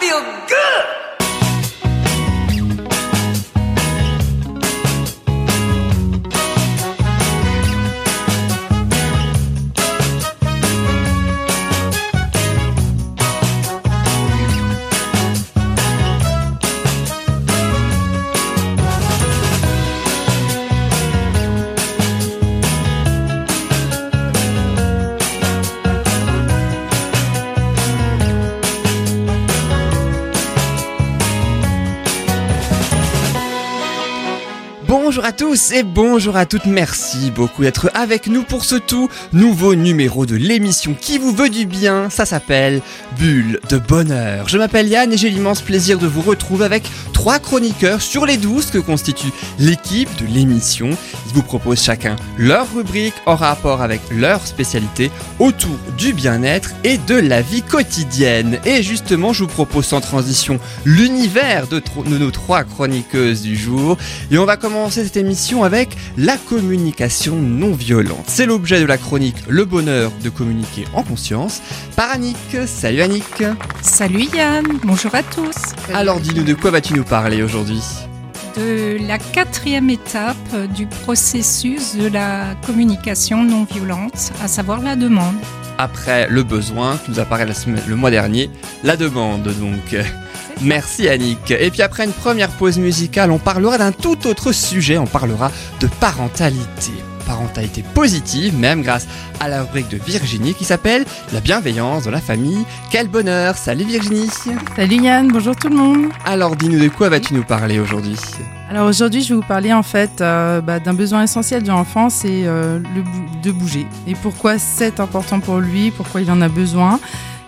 feel good. Et bonjour à toutes, merci beaucoup d'être avec nous pour ce tout nouveau numéro de l'émission qui vous veut du bien, ça s'appelle Bulle de Bonheur. Je m'appelle Yann et j'ai l'immense plaisir de vous retrouver avec trois chroniqueurs sur les douze que constitue l'équipe de l'émission. Ils vous proposent chacun leur rubrique en rapport avec leur spécialité autour du bien-être et de la vie quotidienne. Et justement, je vous propose sans transition l'univers de nos trois chroniqueuses du jour. Et on va commencer cette émission avec la communication non violente. C'est l'objet de la chronique Le bonheur de communiquer en conscience par Annick. Salut Annick. Salut Yann, bonjour à tous. Alors dis-nous de quoi vas-tu nous parler aujourd'hui? De la quatrième étape du processus de la communication non violente, à savoir la demande. Après le besoin qui nous apparaît la semaine- le mois dernier, la demande donc. Merci Annick. Et puis après une première pause musicale, on parlera d'un tout autre sujet, on parlera de parentalité. Parentalité positive, même grâce à la rubrique de Virginie qui s'appelle La bienveillance dans la famille. Quel bonheur Salut Virginie Salut Yann, bonjour tout le monde. Alors dis-nous de quoi vas-tu nous parler aujourd'hui? Alors aujourd'hui, je vais vous parler en fait euh, bah, d'un besoin essentiel de l'enfant, c'est euh, le bou- de bouger. Et pourquoi c'est important pour lui, pourquoi il en a besoin,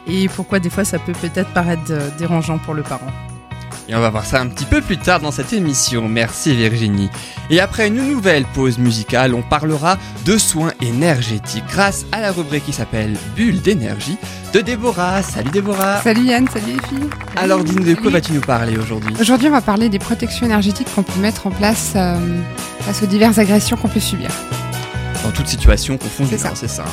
et pourquoi des fois ça peut peut-être paraître euh, dérangeant pour le parent. Et on va voir ça un petit peu plus tard dans cette émission. Merci Virginie. Et après une nouvelle pause musicale, on parlera de soins énergétiques grâce à la rubrique qui s'appelle Bulle d'énergie de Déborah. Salut Déborah. Salut Yann, salut les filles. Alors dis-nous de quoi vas-tu nous parler aujourd'hui? Aujourd'hui, on va parler des protections énergétiques qu'on peut mettre en place euh, face aux diverses agressions qu'on peut subir. Dans toute situation confondue, C'est ça. hein, c'est ça.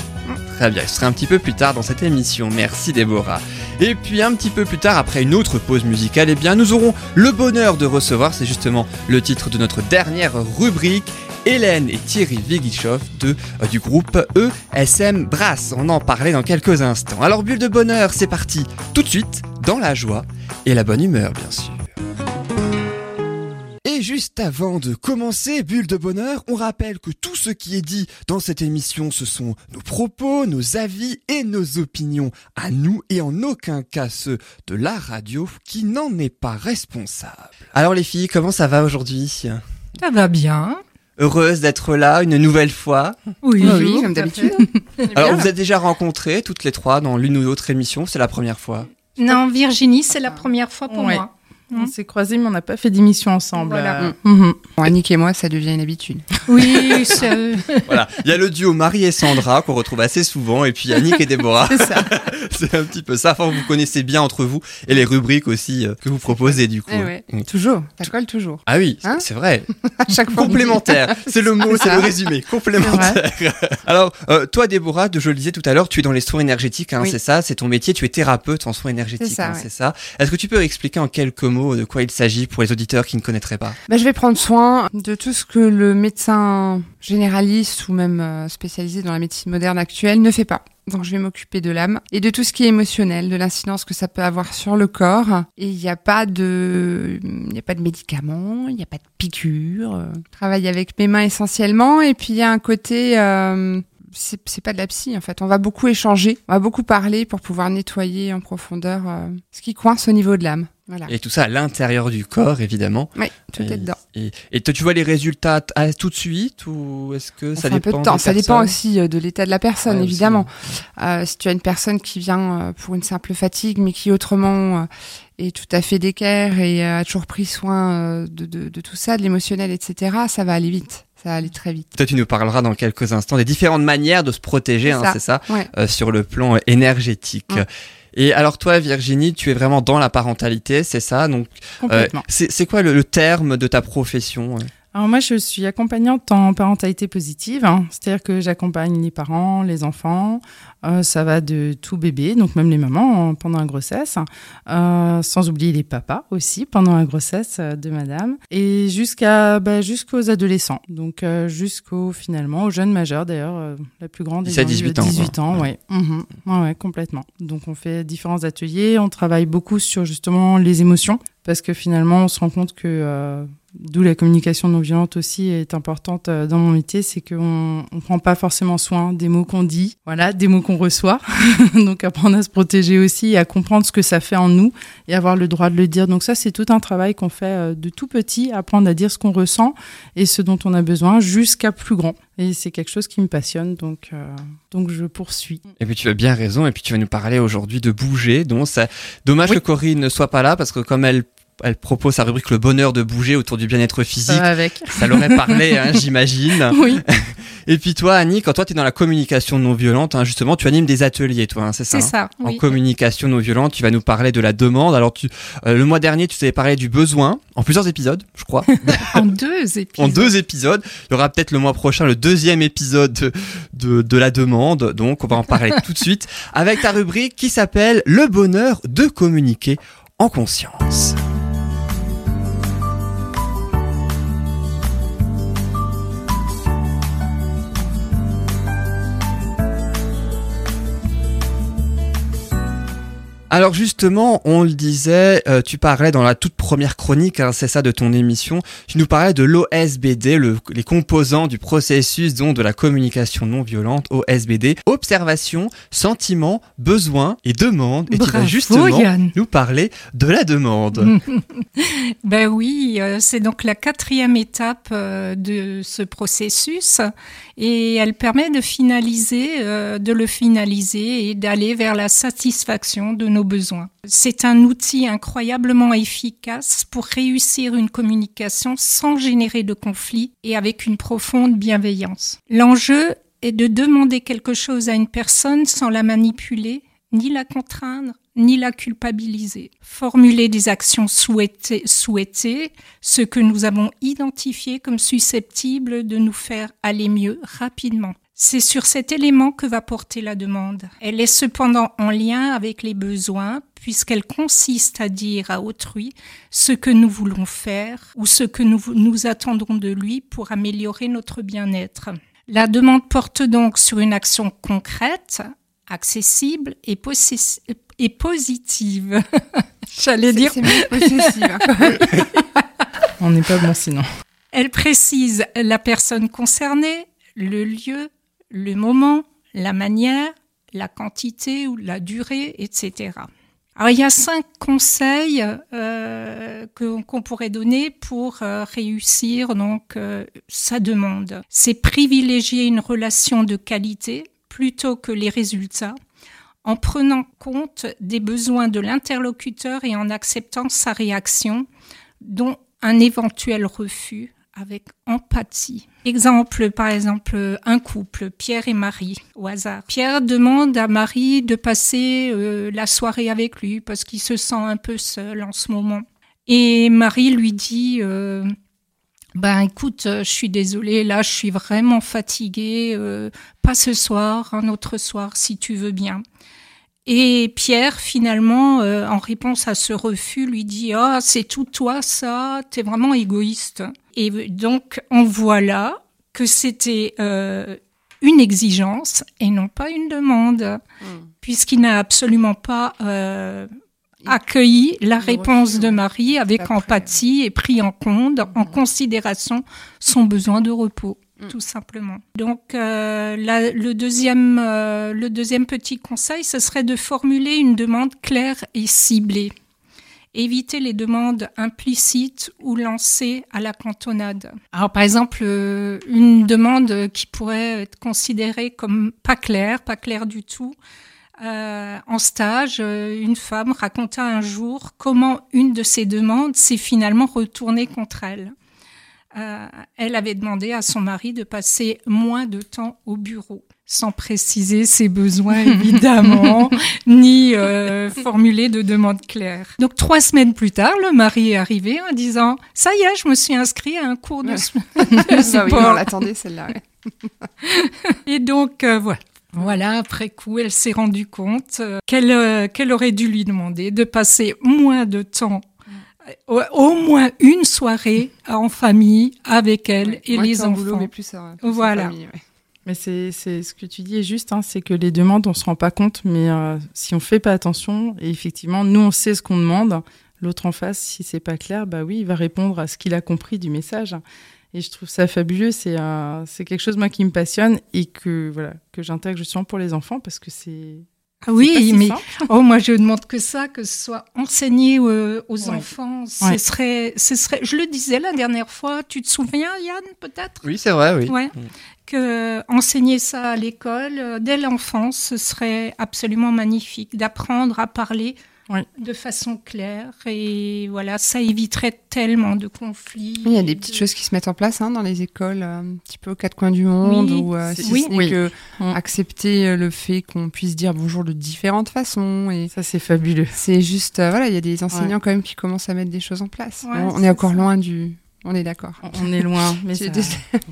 Très bien, ce sera un petit peu plus tard dans cette émission. Merci Déborah. Et puis un petit peu plus tard, après une autre pause musicale, eh bien nous aurons le bonheur de recevoir, c'est justement le titre de notre dernière rubrique, Hélène et Thierry Vigichov de, euh, du groupe ESM Brass. On en parlait dans quelques instants. Alors bulle de bonheur, c'est parti tout de suite dans la joie et la bonne humeur bien sûr. Et juste avant de commencer, Bulle de Bonheur, on rappelle que tout ce qui est dit dans cette émission, ce sont nos propos, nos avis et nos opinions à nous et en aucun cas ceux de la radio qui n'en est pas responsable. Alors les filles, comment ça va aujourd'hui? Ça va bien. Heureuse d'être là une nouvelle fois. Oui, oui, comme d'habitude. Alors vous êtes déjà rencontrées toutes les trois dans l'une ou l'autre émission, c'est la première fois? Non, Virginie, c'est la première fois pour Ouais. moi. On s'est croisés, mais on n'a pas fait d'émission ensemble. Voilà. euh, mhm. Bon, Annick et moi, ça devient une habitude. Oui, c'est- Voilà, il y a le duo Marie et Sandra qu'on retrouve assez souvent et puis Annick et Déborah. C'est ça. C'est un petit peu ça. Enfin, vous connaissez bien entre vous et les rubriques aussi euh, que vous proposez du coup. Eh ouais. Mm. Toujours, ça colle toujours. Ah oui, Hein c'est vrai. À chaque fois. Complémentaire. C'est le mot, C'est le résumé. Complémentaire. Alors, euh, toi, Déborah, de- je le disais tout à l'heure, tu es dans les soins énergétiques, hein, Oui. c'est ça, c'est ton métier. Tu es thérapeute en soins énergétiques, C'est ça, hein, ouais. c'est ça. Est-ce que tu peux expliquer en quelques mots de quoi il s'agit pour les auditeurs qui ne connaîtraient pas Bah, je vais prendre soin de tout ce que le médecin généraliste ou même euh, spécialisé dans la médecine moderne actuelle ne fait pas. Donc je vais m'occuper de l'âme et de tout ce qui est émotionnel, de l'incidence que ça peut avoir sur le corps. Et il n'y a pas de, il n'y a pas de médicaments, il n'y a pas de piqûres. Je travaille avec mes mains essentiellement et puis il y a un côté, euh, c'est pas de la psy en fait. On va beaucoup échanger, on va beaucoup parler pour pouvoir nettoyer en profondeur euh, ce qui coince au niveau de l'âme. Voilà. Et tout ça à l'intérieur du corps, évidemment. Oui, tout et, est dedans. Et, et toi, tu vois les résultats à- tout de suite ou est-ce que Ça ça fait un dépend peu de temps. Ça dépend aussi euh, de l'état de la personne, Ouais, évidemment. Euh, si tu as une personne qui vient euh, pour une simple fatigue, mais qui autrement est tout à fait d'équerre et a toujours pris soin de, de, de tout ça, de l'émotionnel, etc., ça va aller vite. Ça va aller très vite. Toi, tu nous parleras dans quelques instants des différentes manières de se protéger, C'est hein, ça. c'est ça, Ouais. euh, sur le plan énergétique. Ouais. Et alors toi, Virginie, tu es vraiment dans la parentalité, c'est ça Donc, euh, c'est quoi le, le terme de ta profession euh? Alors moi, je suis accompagnante en parentalité positive, hein. c'est-à-dire que j'accompagne les parents, les enfants, euh, ça va de tout bébé, donc même les mamans hein, pendant la grossesse, euh, sans oublier les papas aussi pendant la grossesse euh, de madame, et jusqu'à bah, jusqu'aux adolescents, donc jusqu'au finalement aux jeunes majeurs d'ailleurs, la plus grande D'ici à 18 ans, 18 quoi. ans, ouais. Mhm. ouais, ouais, complètement. Donc on fait différents ateliers, on travaille beaucoup sur justement les émotions, parce que finalement on se rend compte que d'où la communication non violente aussi est importante euh, dans mon métier, c'est qu'on on prend pas forcément soin des mots qu'on dit, voilà, des mots qu'on reçoit. Donc apprendre à se protéger aussi, à comprendre ce que ça fait en nous et avoir le droit de le dire. Donc ça, c'est tout un travail qu'on fait euh, de tout petit, apprendre à dire ce qu'on ressent et ce dont on a besoin jusqu'à plus grand. Et c'est quelque chose qui me passionne, donc euh, donc je poursuis. Et puis tu as bien raison, et puis tu vas nous parler aujourd'hui de bouger, donc ça, dommage Oui. que Corinne ne soit pas là, parce que comme elle, elle propose sa rubrique le bonheur de bouger autour du bien-être physique, avec. ça l'aurait parlé, hein, j'imagine. Oui. Et puis toi, Annie, quand toi tu es dans la communication non violente, hein, justement, tu animes des ateliers, toi, hein, c'est ça C'est hein ça, En communication non violente, tu vas nous parler de la demande. Alors, tu, euh, le mois dernier, tu t'avais parlé du besoin, en plusieurs épisodes, je crois. En deux épisodes. en deux épisodes. Il y aura peut-être le mois prochain le deuxième épisode de, de, de la demande. Donc, on va en parler tout de suite avec ta rubrique qui s'appelle Le bonheur de communiquer en conscience. Alors justement, on le disait, euh, tu parlais dans la toute première chronique, hein, c'est ça de ton émission, tu nous parlais de l'OSBD, le, les composants du processus donc de la communication non violente, OSBD, observation, sentiment, besoin et demande. Et tu vas Bravo, justement Yann. nous parler de la demande. Ben oui, euh, c'est donc la quatrième étape euh, de ce processus et elle permet de finaliser, de le finaliser et d'aller vers la satisfaction de nos besoins. C'est un outil incroyablement efficace pour réussir une communication sans générer de conflit et avec une profonde bienveillance. L'enjeu est de demander quelque chose à une personne sans la manipuler, ni la contraindre, ni la culpabiliser. Formuler des actions souhaitées, souhaitées, ce que nous avons identifié comme susceptible de nous faire aller mieux rapidement. C'est sur cet élément que va porter la demande. Elle est cependant en lien avec les besoins puisqu'elle consiste à dire à autrui ce que nous voulons faire ou ce que nous, nous attendons de lui pour améliorer notre bien-être. La demande porte donc sur une action concrète, accessible et, et positive. J'allais dire hein. On n'est pas bon sinon. Elle précise la personne concernée, le lieu, le moment, la manière, la quantité ou la durée, etc. Alors il y a cinq conseils euh, qu'on pourrait donner pour euh, réussir donc euh, sa demande. C'est privilégier une relation de qualité plutôt que les résultats en prenant compte des besoins de l'interlocuteur et en acceptant sa réaction, dont un éventuel refus avec empathie. Exemple, par exemple, un couple, Pierre et Marie, au hasard. Pierre demande à Marie de passer euh, la soirée avec lui parce qu'il se sent un peu seul en ce moment. Et Marie lui dit, euh, ben écoute, euh, je suis désolée, là je suis vraiment fatiguée, pas ce soir, un autre soir si tu veux bien. Et Pierre, finalement, euh, en réponse à ce refus, lui dit Ah, c'est tout toi, ça, t'es vraiment égoïste. Et donc, on voit là que c'était euh, une exigence et non pas une demande, puisqu'il n'a absolument pas euh, accueilli la réponse de. Marie avec empathie et pris en compte, en considération, son besoin de repos Mm. tout simplement. Donc euh, le deuxième euh, le deuxième petit conseil, ce serait de formuler une demande claire et ciblée. Éviter les demandes implicites ou lancées à la cantonade. Alors par exemple, euh, une demande qui pourrait être considérée comme pas claire, pas claire du tout. En stage, une femme raconta un jour comment une de ses demandes s'est finalement retournée contre elle. Euh, elle avait demandé à son mari de passer moins de temps au bureau sans préciser ses besoins évidemment, ni euh, formuler de demande claire. Donc trois semaines plus tard, le mari est arrivé en disant « ça y est, je me suis inscrit à un cours de, de Ah oui, sport. on l'attendait celle-là. Et donc euh, voilà. Voilà, après coup, elle s'est rendue compte qu'elle aurait dû lui demander de passer moins de temps, au, moins une soirée en famille avec elle Ouais. et les enfants. boulot, mais plus, en- plus en Voilà. famille, ouais. Mais c'est c'est ce que tu dis est juste, hein, c'est que les demandes, on se rend pas compte, mais euh, si on fait pas attention, et effectivement, nous, on sait ce qu'on demande, l'autre en face, si c'est pas clair, bah oui, il va répondre à ce qu'il a compris du message. Et je trouve ça fabuleux, c'est euh, c'est quelque chose, moi, qui me passionne et que, voilà, que j'intègre justement pour les enfants parce que c'est. Ah oui, si mais oh, moi je demande que ça, que ce soit enseigné euh, aux Ouais. enfants. Ce Ouais. serait, ce serait. Je le disais la dernière fois. Tu te souviens, Yann, peut-être? Oui, c'est vrai, oui. Ouais. Que enseigner ça à l'école euh, dès l'enfance, ce serait absolument magnifique d'apprendre à parler Oui. de façon claire et voilà, ça éviterait tellement de conflits. Il y a des de- petites choses qui se mettent en place hein, dans les écoles, euh, un petit peu aux quatre coins du monde, Oui. ou euh, C'est- si oui. ce n'est Oui. que Mm. accepter euh, le fait qu'on puisse dire bonjour de différentes façons. Et Ça, c'est fabuleux. c'est juste, euh, voilà, il y a des enseignants quand même qui commencent à mettre des choses en place. Ouais, on, on c'est est encore ça. loin du, on est d'accord. On est loin, mais ça- des-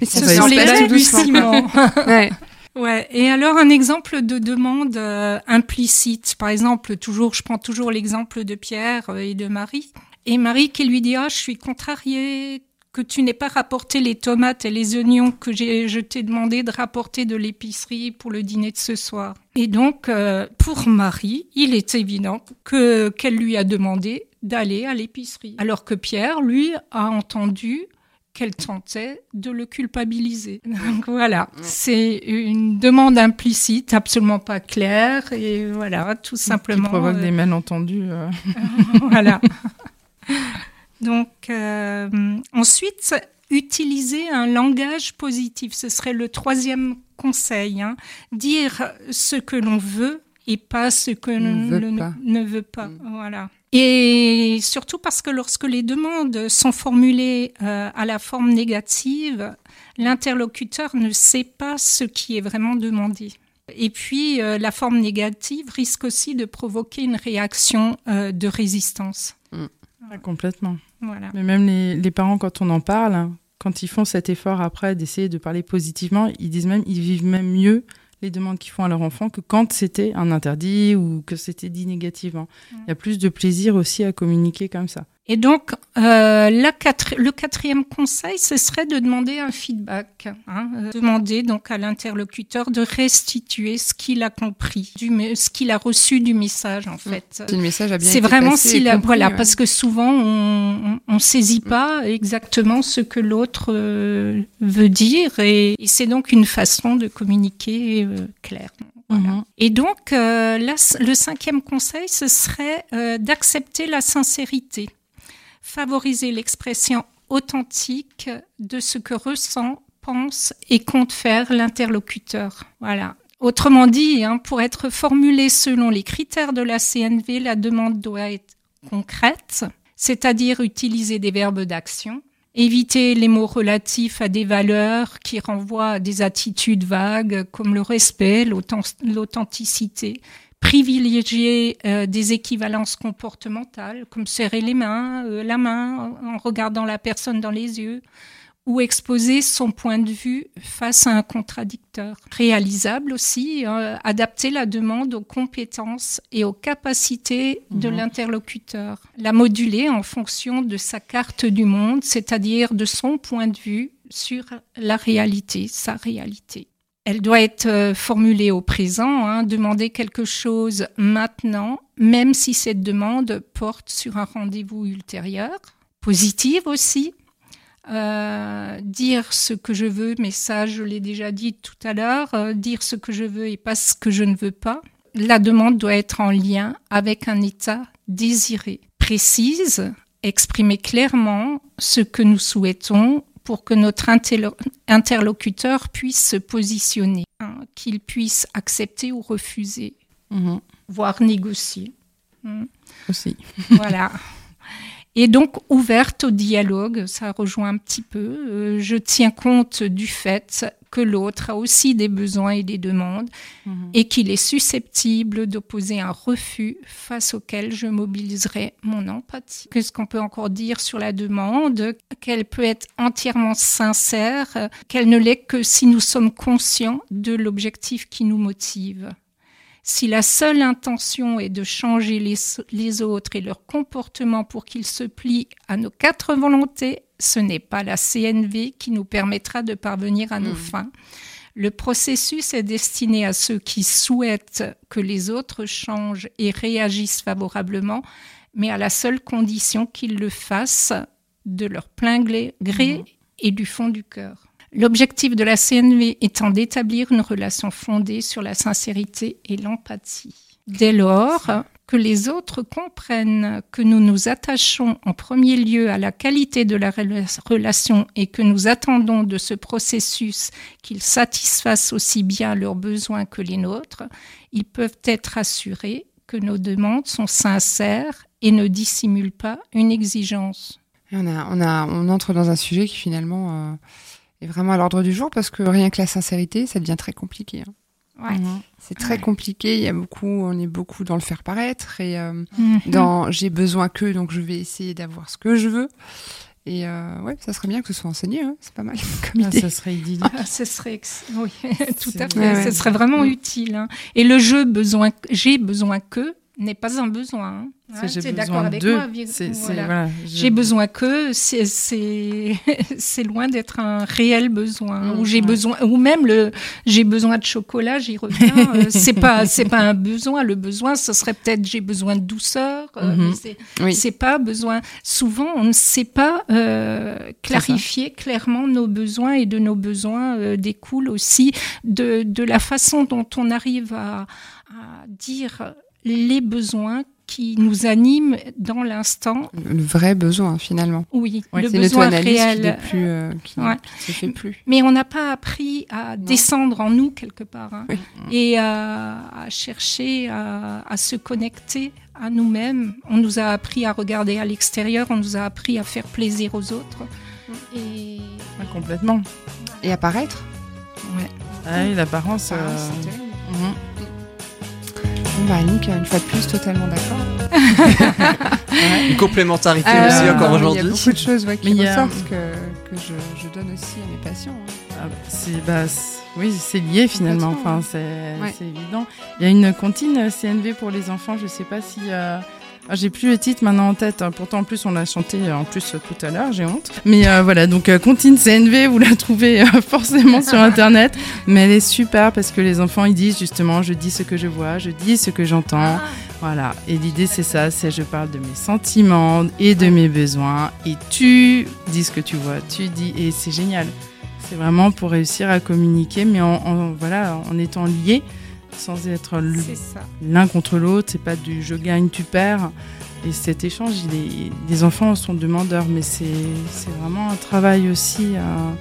on Ce va sont les espérer. balbutiements. Ouais. Ouais. Et alors un exemple de demande euh, implicite, par exemple, toujours, je prends toujours l'exemple de Pierre euh, et de Marie. Et Marie qui lui dit ah je suis contrariée que tu n'aies pas rapporté les tomates et les oignons que je t'ai demandé de rapporter de l'épicerie pour le dîner de ce soir. Et donc, euh, pour Marie, il est évident que, qu'elle lui a demandé d'aller à l'épicerie. Alors que Pierre, lui, a entendu qu'elle tentait de le culpabiliser. Donc voilà, c'est une demande implicite, absolument pas claire, et voilà, tout simplement. Qui provoque euh, des malentendus. euh. voilà. Donc, euh, ensuite, utiliser un langage positif. Ce serait le troisième conseil. hein. Dire ce que l'on veut et pas ce que l'on ne veut pas. Mm. Voilà. Et surtout parce que lorsque les demandes sont formulées euh, à la forme négative, l'interlocuteur ne sait pas ce qui est vraiment demandé. Et puis, euh, la forme négative risque aussi de provoquer une réaction euh, de résistance. Ah, complètement. Voilà. Mais même les, les parents, quand on en parle, hein, quand ils font cet effort après d'essayer de parler positivement, ils disent même, ils vivent même mieux les demandes qu'ils font à leur enfant que quand c'était un interdit ou que c'était dit négativement. Il y a plus de plaisir aussi à communiquer comme ça. Et donc, euh, la quatre- le quatrième conseil, ce serait de demander un feedback. hein, euh, demander donc à l'interlocuteur de restituer ce qu'il a compris, du, ce qu'il a reçu du message en fait. Si le message a bien C'est vraiment si la, compris, voilà ouais. parce que souvent on, on, on saisit pas exactement ce que l'autre euh, veut dire et, et c'est donc une façon de communiquer euh, clairement. Voilà. Mhm. Et donc euh, c- le cinquième conseil ce serait euh, d'accepter la sincérité, favoriser l'expression authentique de ce que ressent, pense et compte faire l'interlocuteur. Voilà. Autrement dit, hein, pour être formulée selon les critères de la CNV, la demande doit être concrète, c'est-à-dire utiliser des verbes d'action, éviter les mots relatifs à des valeurs qui renvoient à des attitudes vagues comme le respect, l'authent- l'authenticité, privilégier euh, des équivalences comportementales comme serrer les mains, euh, la main en regardant la personne dans les yeux, ou exposer son point de vue face à un contradicteur. Réalisable aussi, euh, adapter la demande aux compétences et aux capacités de Mhm. l'interlocuteur. La moduler en fonction de sa carte du monde, c'est-à-dire de son point de vue sur la réalité, sa réalité. Elle doit être euh, formulée au présent, hein, demander quelque chose maintenant, même si cette demande porte sur un rendez-vous ultérieur. Positive aussi, euh, dire ce que je veux, mais ça, je l'ai déjà dit tout à l'heure, euh, dire ce que je veux et pas ce que je ne veux pas. La demande doit être en lien avec un état désiré. Précise, exprimer clairement ce que nous souhaitons pour que notre interlo- interlocuteur puisse se positionner, hein, qu'il puisse accepter ou refuser, Mhm. voire négocier. Hmm. Aussi. Voilà. Et donc ouverte au dialogue, ça rejoint un petit peu. Euh, je tiens compte du fait que l'autre a aussi des besoins et des demandes Mhm. et qu'il est susceptible d'opposer un refus face auquel je mobiliserai mon empathie. Qu'est-ce qu'on peut encore dire sur la demande? Qu'elle peut être entièrement sincère, qu'elle ne l'est que si nous sommes conscients de l'objectif qui nous motive. Si la seule intention est de changer les, les autres et leur comportement pour qu'ils se plient à nos quatre volontés, ce n'est pas la CNV qui nous permettra de parvenir à nos Mhm. fins. Le processus est destiné à ceux qui souhaitent que les autres changent et réagissent favorablement, mais à la seule condition qu'ils le fassent de leur plein gré, Mhm. et du fond du cœur. L'objectif de la CNV étant d'établir une relation fondée sur la sincérité et l'empathie. Dès lors que les autres comprennent que nous nous attachons en premier lieu à la qualité de la rela- relation et que nous attendons de ce processus qu'il satisfasse aussi bien leurs besoins que les nôtres, ils peuvent être assurés que nos demandes sont sincères et ne dissimulent pas une exigence. On, a, on, a, on entre dans un sujet qui finalement euh, est vraiment à l'ordre du jour parce que rien que la sincérité, ça devient très compliqué. hein. Ouais. C'est très Ouais. compliqué. Il y a beaucoup, on est beaucoup dans le faire paraître et euh, Mhm. dans j'ai besoin que, donc je vais essayer d'avoir ce que je veux. Et euh, ouais, ça serait bien que ce soit enseigné. hein. C'est pas mal comme Ah, idée. ça serait idyllique. Ah, ce serait ex- oui, tout à fait. Ouais. Ce serait vraiment utile. hein. Et le jeu besoin, j'ai besoin que n'est pas un besoin. hein. C'est Hein, j'ai besoin d'accord avec d'eux. voilà. voilà, J'ai besoin que c'est c'est c'est loin d'être un réel besoin Mm, ou j'ai ouais. besoin ou même le j'ai besoin de chocolat j'y reviens euh, c'est pas c'est pas un besoin le besoin ce serait peut-être j'ai besoin de douceur euh, mais c'est Oui. c'est pas besoin. Souvent, on ne sait pas euh, clarifier clairement nos besoins et de nos besoins euh, découle aussi de, de la façon dont on arrive à, à dire les besoins qui nous animent dans l'instant. Le vrai besoin finalement. Oui, Ouais, le C'est besoin qui réel. n'est plus, euh, qui, Ouais. qui se fait plus. Mais on n'a pas appris à descendre en nous quelque part hein, Oui. et à, à chercher à, à se connecter à nous-mêmes. On nous a appris à regarder à l'extérieur, on nous a appris à faire plaisir aux autres. Et Ah, complètement. Et apparaître. ouais. Ah oui, l'apparence. Ah, euh, c'est terrible. mhm. Bon, bah, Annick, une fois de plus, totalement d'accord. Une complémentarité Euh, aussi encore Il y a aujourd'hui. beaucoup de choses ouais, qui Mais il y a- ressortent que, que je, je donne aussi à mes patients. hein. Ah, c'est bah, oui, c'est lié finalement. Enfin, c'est Ouais. c'est évident. Il y a une comptine euh, CNV pour les enfants. Je sais pas si. euh, J'ai plus le titre maintenant en tête. hein. Pourtant, en plus, on l'a chanté euh, en plus euh, tout à l'heure. J'ai honte. Mais euh, voilà, donc comptine CNV, vous la trouvez forcément sur internet. Mais elle est super parce que les enfants, ils disent justement, je dis ce que je vois, je dis ce que j'entends. Voilà. Et l'idée, c'est ça. C'est je parle de mes sentiments et de mes besoins. Et tu dis ce que tu vois. Tu dis et c'est génial. C'est vraiment pour réussir à communiquer, mais en, voilà, en étant liés, sans être l'un contre l'autre. C'est pas du je gagne, tu perds. Et cet échange, il est, les enfants sont demandeurs, mais c'est vraiment un travail aussi. euh,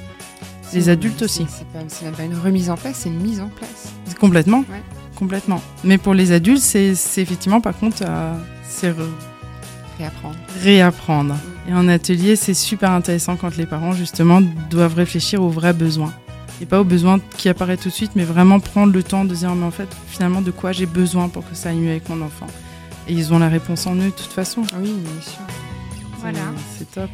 les adultes aussi. C'est même pas une remise en place, c'est une mise en place. Complètement. Ouais. Complètement. Mais pour les adultes, c'est effectivement, par contre, euh, c'est re- Réapprendre. réapprendre. Et en atelier, c'est super intéressant quand les parents, justement, doivent réfléchir aux vrais besoins. Et pas aux besoins qui apparaissent tout de suite, mais vraiment prendre le temps de dire, mais en fait, finalement, de quoi j'ai besoin pour que ça aille mieux avec mon enfant. Et ils ont la réponse en eux, de toute façon. Oui, bien sûr. Voilà. C'est- C'est top.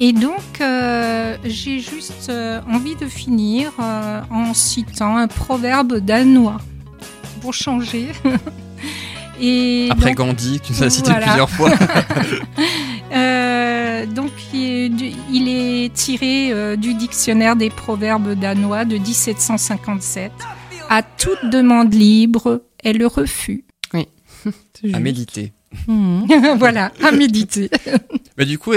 Et donc, euh, j'ai juste euh, envie de finir euh, en citant un proverbe danois pour changer. Et Après donc, Gandhi, que tu nous as cité Voilà. plusieurs fois. Euh, donc, il est, tiré euh, du dictionnaire des proverbes danois de 1757. À toute demande libre est le refus. C'est à méditer. Mhm. voilà, à méditer. Mais du coup,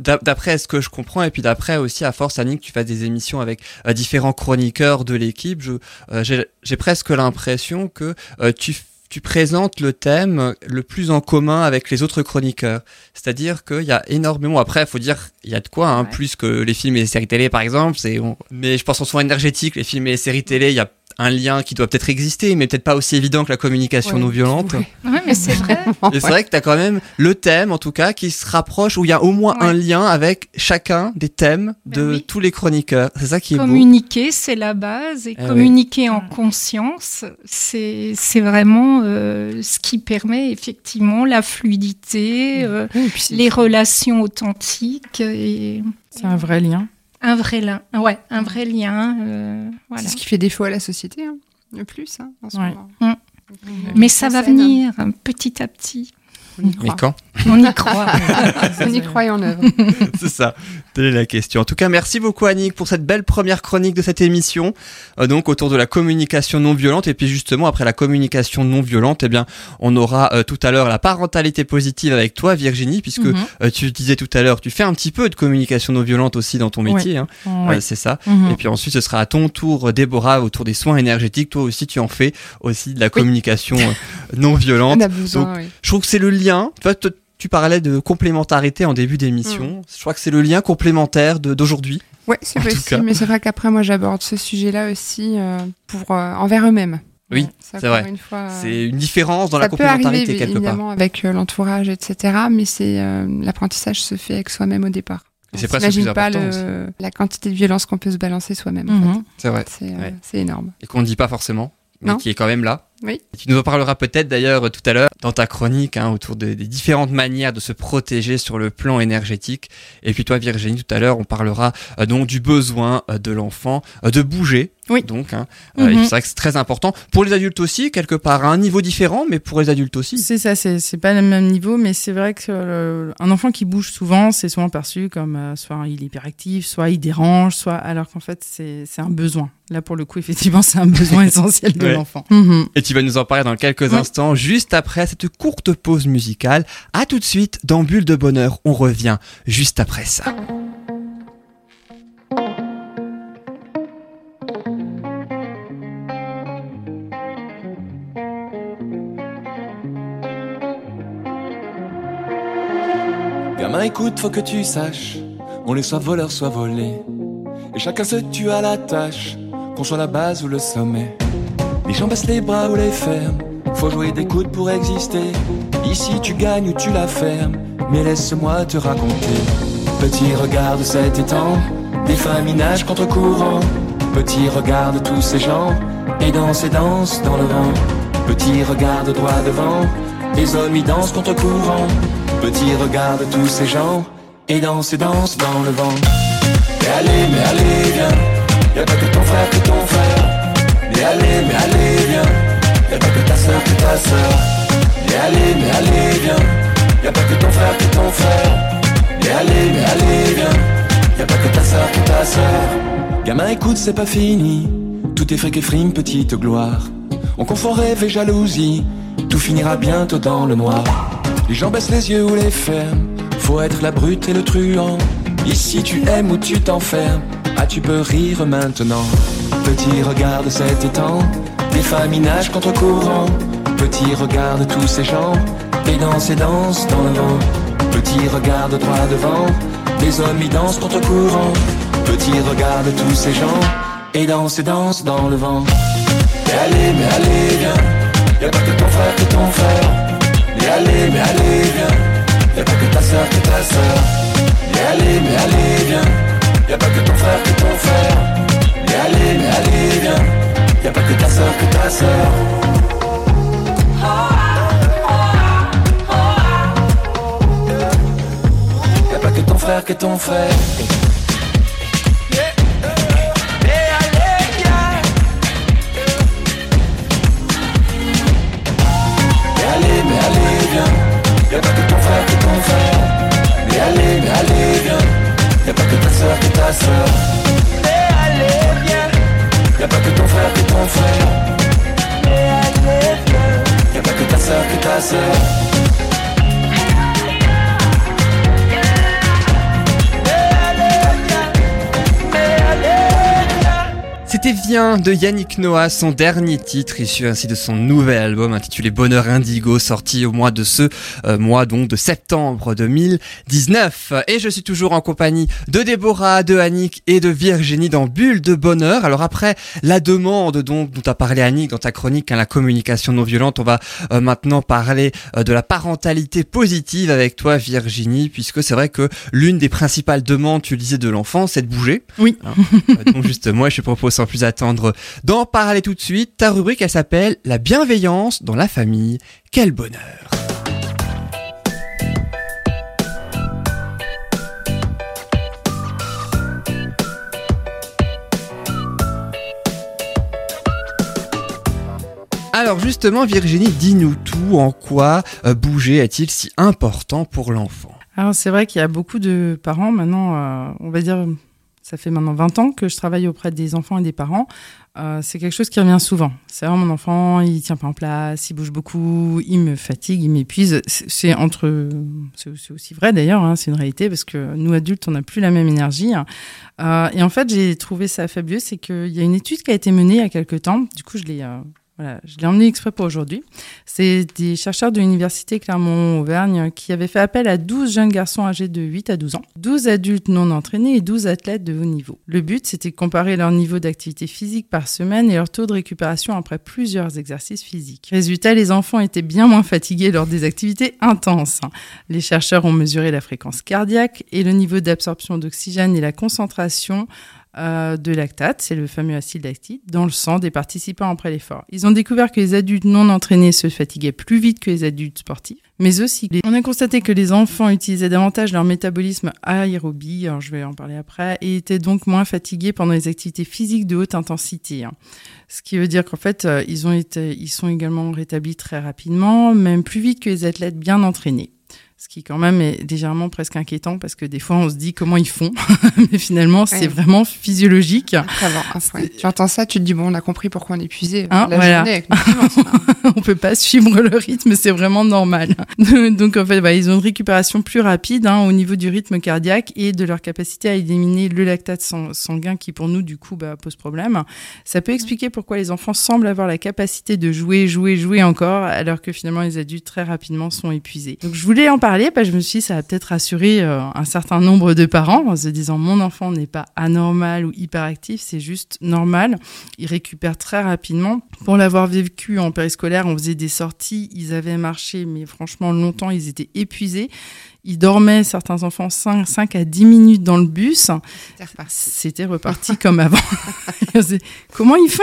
d'après ce que je comprends, et puis d'après aussi, à force, Annick, tu fais des émissions avec euh, différents chroniqueurs de l'équipe, je- euh, j'ai presque l'impression que euh, tu, tu présentes le thème le plus en commun avec les autres chroniqueurs. C'est-à-dire qu'il y a énormément, après, il faut dire, il y a de quoi, hein, Ouais. plus que les films et les séries télé, par exemple. c'est on- Mais je pense en sont énergétiques, les films et les séries télé, il y a un lien qui doit peut-être exister, mais peut-être pas aussi évident que la communication Ouais. non violente. Ouais, mais c'est vrai. C'est vrai que tu as quand même le thème, en tout cas, qui se rapproche, où il y a au moins Ouais. un lien avec chacun des thèmes de Ben oui. tous les chroniqueurs. C'est ça qui est beau. Communiquer, c'est la base, et Eh oui. communiquer en conscience, c'est c'est vraiment euh, ce qui permet effectivement la fluidité, euh, Oui, puis c'est- les relations authentiques et C'est un vrai lien. Un vrai lien. Ouais, un vrai lien. euh, voilà. c'est ce qui fait défaut à la société, hein, le plus, hein, en ce Ouais. moment. Mm. Mais ça va Scène, venir hein, petit à petit. On y Mais croit. quand On y croit. On y croit et en œuvre. C'est ça, telle est la question. En tout cas, merci beaucoup Annick pour cette belle première chronique de cette émission, euh, donc autour de la communication non violente. Et puis justement, après la communication non violente, eh bien, on aura euh, tout à l'heure la parentalité positive avec toi, Virginie, puisque Mhm. euh, tu disais tout à l'heure, tu fais un petit peu de communication non violente aussi dans ton métier, hein. Ouais. Euh, c'est ça. Mhm. Et puis ensuite, ce sera à ton tour, Déborah, autour des soins énergétiques. Toi aussi, tu en fais aussi de la communication non violente. On a besoin, oui. Je trouve que c'est le lien. Tu vois, tu parlais de complémentarité en début d'émission. Je crois que c'est le lien complémentaire d'aujourd'hui. Ouais, c'est possible, mais c'est vrai qu'après, moi, j'aborde ce sujet-là aussi euh, pour, euh, envers eux-mêmes. Oui, Ouais, c'est vrai. Euh, C'est une différence dans la peut complémentarité arriver, quelque part. évidemment, avec euh, l'entourage, etc. Mais c'est euh, l'apprentissage se fait avec soi-même au départ. Et c'est presque plus pas important le, la quantité de violence qu'on peut se balancer soi-même. en Mhm. C'est vrai. fait. C'est euh, Ouais. énorme. Et qu'on ne dit pas forcément, mais Non. qui est quand même là. Oui. Tu nous en parleras peut-être d'ailleurs tout à l'heure dans ta chronique hein, autour de- des différentes manières de se protéger sur le plan énergétique. Et puis toi Virginie, tout à l'heure, on parlera euh, donc du besoin euh, de l'enfant euh, de bouger. Oui. Donc, hein, Mhm. c'est vrai que c'est très important pour les adultes aussi, quelque part à un niveau différent, mais pour les adultes aussi. C'est ça, c'est pas le même niveau, mais c'est vrai que un enfant qui bouge souvent, c'est souvent perçu comme soit il est hyperactif, soit il dérange, soit alors qu'en fait c'est un besoin. Là pour le coup, effectivement, c'est un besoin essentiel de Ouais. l'enfant. Tu vas nous en parler dans quelques Oui. instants, juste après cette courte pause musicale. À tout de suite dans Bulle de Bonheur. On revient juste après ça. Gamin, écoute, faut que tu saches, on est soit voleur, soit volé. Et chacun se tue à la tâche, qu'on soit la base ou le sommet. Les gens baissent les bras ou les ferment, faut jouer des coudes pour exister. Ici tu gagnes ou tu la fermes, mais laisse-moi te raconter. Petit regarde cet étang, des femmes nagent contre courant. Petit regarde tous ces gens, et dansent et dansent dans le vent. Petit regarde droit devant, les hommes y dansent contre courant. Petit regarde tous ces gens, et dansent et dansent dans le vent. Mais allez, mais allez, viens, y a pas que ton frère que ton frère. Mais allez, mais allez, viens, y a pas que ta soeur que ta soeur. Mais allez, mais allez, viens, y a pas que ton frère que ton frère. Mais allez, mais allez, viens, y a pas que ta soeur que ta soeur. Gamin, écoute, c'est pas fini. Tout est fric et frime, petite gloire. On confond rêve et jalousie. Tout finira bientôt dans le noir. Les gens baissent les yeux ou les ferment. Faut être la brute et le truand. Ici tu aimes ou tu t'enfermes. Ah, tu peux rire maintenant. Petit regarde cet étang. Des femmes y nagent contre courant. Petit regarde tous ces gens. Et dansent et dansent dans le vent. Petit regarde droit devant. Des hommes y dansent contre courant. Petit regarde tous ces gens. Et dansent et dansent dans le vent. Mais allez, mais allez, viens. Y'a pas que ton frère que ton frère. Mais allez, mais allez, viens. Y'a pas que ta soeur que ta soeur. Mais allez, mais allez, viens. Y'a pas que ton frère que ton frère. Mais allez, mais allez, viens. Y'a pas que ta soeur que ta soeur. Y'a pas que ton frère que ton frère. Mais allez, mais allez, viens. Y'a pas que ton frère que ton frère. Mais allez, mais allez, soeur. Y'a pas que ton frère que ton frère. Y'a pas que ta soeur que ta soeur. C'était Viens de Yannick Noah, son dernier titre issu ainsi de son nouvel album intitulé Bonheur Indigo, sorti au mois de ce euh, mois donc de septembre 2019. Et je suis toujours en compagnie de Déborah, de Annick et de Virginie dans Bulle de Bonheur. Alors après la demande donc dont a parlé Annick dans ta chronique, hein, la communication non violente, on va euh, maintenant parler euh, de la parentalité positive avec toi Virginie, puisque c'est vrai que l'une des principales demandes, tu le disais, de l'enfant, c'est de bouger. Oui. Hein, donc juste moi, je propose sans attendre d'en parler tout de suite. Ta rubrique, elle s'appelle La bienveillance dans la famille. Quel bonheur Alors justement, Virginie, dis-nous tout. En quoi euh, bouger est-il si important pour l'enfant? Alors c'est vrai qu'il y a beaucoup de parents maintenant, euh, on va dire ça fait maintenant 20 ans que je travaille auprès des enfants et des parents. Euh, c'est quelque chose qui revient souvent. C'est vraiment mon enfant, il tient pas en place, il bouge beaucoup, il me fatigue, il m'épuise. C'est entre, c'est aussi vrai d'ailleurs, hein, c'est une réalité parce que nous adultes, on n'a plus la même énergie. Euh, et en fait, j'ai trouvé ça fabuleux, c'est qu'il y a une étude qui a été menée il y a quelques temps. Du coup, je l'ai euh, voilà, je l'ai emmené exprès pour aujourd'hui. C'est des chercheurs de l'université Clermont-Auvergne qui avaient fait appel à 12 jeunes garçons âgés de 8 à 12 ans, 12 adultes non entraînés et 12 athlètes de haut niveau. Le but, c'était de comparer leur niveau d'activité physique par semaine et leur taux de récupération après plusieurs exercices physiques. Résultat, les enfants étaient bien moins fatigués lors des activités intenses. Les chercheurs ont mesuré la fréquence cardiaque et le niveau d'absorption d'oxygène et la concentration euh, de lactate, c'est le fameux acide lactique, dans le sang des participants après l'effort. Ils ont découvert que les adultes non entraînés se fatiguaient plus vite que les adultes sportifs, mais aussi on a constaté que les enfants utilisaient davantage leur métabolisme aérobie, alors je vais en parler après, et étaient donc moins fatigués pendant les activités physiques de haute intensité. Hein. Ce qui veut dire qu'en fait, euh, ils, ont été, ils sont également rétablis très rapidement, même plus vite que les athlètes bien entraînés ce qui quand même est légèrement presque inquiétant parce que des fois on se dit comment ils font, mais finalement c'est vraiment physiologique. Après, Tu entends ça, tu te dis bon on a compris pourquoi on est épuisé hein, la journée avec On peut pas suivre le rythme, c'est vraiment normal. Donc en fait bah, ils ont une récupération plus rapide hein, au niveau du rythme cardiaque et de leur capacité à éliminer le lactate sanguin qui pour nous du coup bah, pose problème. Ça peut expliquer pourquoi les enfants semblent avoir la capacité de jouer, jouer, jouer encore alors que finalement les adultes très rapidement sont épuisés. Donc je voulais en parler, bah, je me suis dit, ça va peut-être rassurer euh, un certain nombre de parents en se disant, mon enfant n'est pas anormal ou hyperactif, c'est juste normal. Il récupère très rapidement. Pour l'avoir vécu en périscolaire, on faisait des sorties, ils avaient marché, mais franchement longtemps, ils étaient épuisés. Ils dormaient, certains enfants, 5, 5 à 10 minutes dans le bus. C'était reparti comme avant. Comment ils font?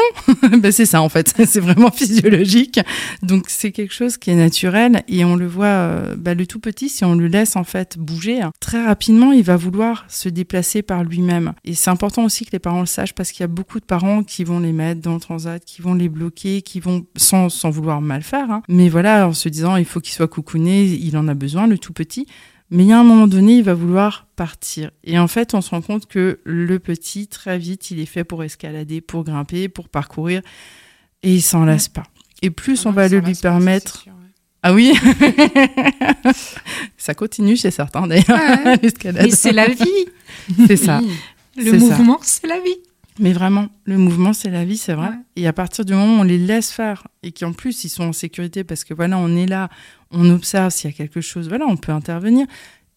Ben, C'est ça, en fait. C'est vraiment physiologique. Donc, c'est quelque chose qui est naturel. Et on le voit, ben, le tout petit, si on le laisse, en fait, bouger, très rapidement, il va vouloir se déplacer par lui-même. Et c'est important aussi que les parents le sachent parce qu'il y a beaucoup de parents qui vont les mettre dans le transat, qui vont les bloquer, qui vont, sans, sans vouloir mal faire, hein. mais voilà, en se disant, il faut qu'il soit coucouné, il en a besoin, le tout petit. Mais il y a un moment donné, il va vouloir partir. Et en fait, on se rend compte que le petit, très vite, il est fait pour escalader, pour grimper, pour parcourir. Et il s'en lasse pas. Et plus ah on va le lui permettre... ah oui Ça continue chez certains d'ailleurs, l'escalade. Mais c'est la vie C'est ça. Le mouvement, c'est la vie. Mais vraiment, le mouvement, c'est la vie, c'est vrai. Et à partir du moment où on les laisse faire et qu'en plus ils sont en sécurité parce que voilà, on est là, on observe s'il y a quelque chose, voilà, on peut intervenir.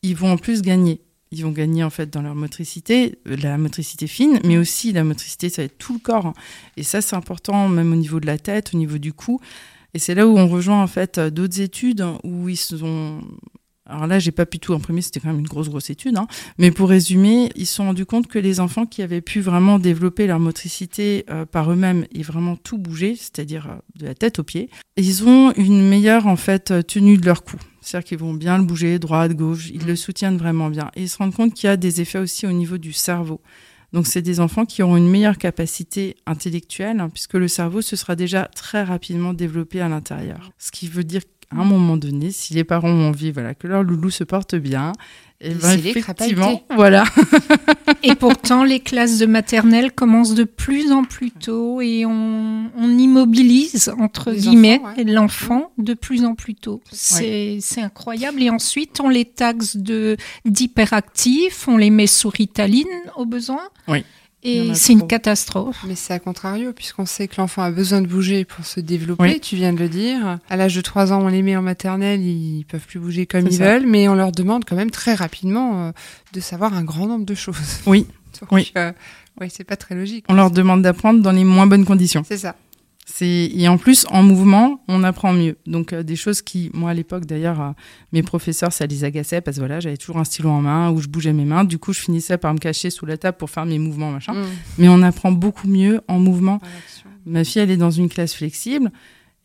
Ils vont en plus gagner. Ils vont gagner en fait dans leur motricité, euh, la motricité fine, mais aussi la motricité, ça va être tout le corps. Et ça, c'est important, même au niveau de la tête, au niveau du cou. Et c'est là où on rejoint en fait d'autres études où ils sont alors là, j'ai pas pu tout imprimer, c'était quand même une grosse, grosse étude. Hein. Mais pour résumer, ils se sont rendus compte que les enfants qui avaient pu vraiment développer leur motricité euh, par eux-mêmes et vraiment tout bouger, c'est-à-dire euh, de la tête aux pieds, ils ont une meilleure en fait tenue de leur cou. C'est-à-dire qu'ils vont bien le bouger, droite, gauche, ils le soutiennent vraiment bien. Et ils se rendent compte qu'il y a des effets aussi au niveau du cerveau. Donc c'est des enfants qui auront une meilleure capacité intellectuelle, hein, puisque le cerveau se sera déjà très rapidement développé à l'intérieur. Ce qui veut dire à un moment donné, si les parents ont envie voilà, que leur loulou se porte bien, et, ben, effectivement, voilà. et pourtant, les classes de maternelle commencent de plus en plus tôt et on, on immobilise, entre guillemets, l'enfant de plus en plus tôt. C'est incroyable. Et ensuite, on les taxe d'hyperactifs, on les met sous Ritaline au besoin. Oui. Et c'est une trop. catastrophe. Mais c'est à contrario, puisqu'on sait que l'enfant a besoin de bouger pour se développer, Oui. tu viens de le dire. À l'âge de 3 ans, on les met en maternelle, ils peuvent plus bouger comme ils ça. veulent, mais on leur demande quand même très rapidement euh, de savoir un grand nombre de choses. Oui. Donc, Oui. euh, ouais, c'est pas très logique. On leur demande d'apprendre dans les moins bonnes conditions. C'est ça. Et en plus en mouvement, on apprend mieux. Donc euh, des choses qui, moi à l'époque d'ailleurs, euh, mes professeurs ça les agaçait parce que voilà, j'avais toujours un stylo en main où je bougeais mes mains. Du coup, je finissais par me cacher sous la table pour faire mes mouvements machin. Mmh. Mais on apprend beaucoup mieux en mouvement. Ma fille, elle est dans une classe flexible.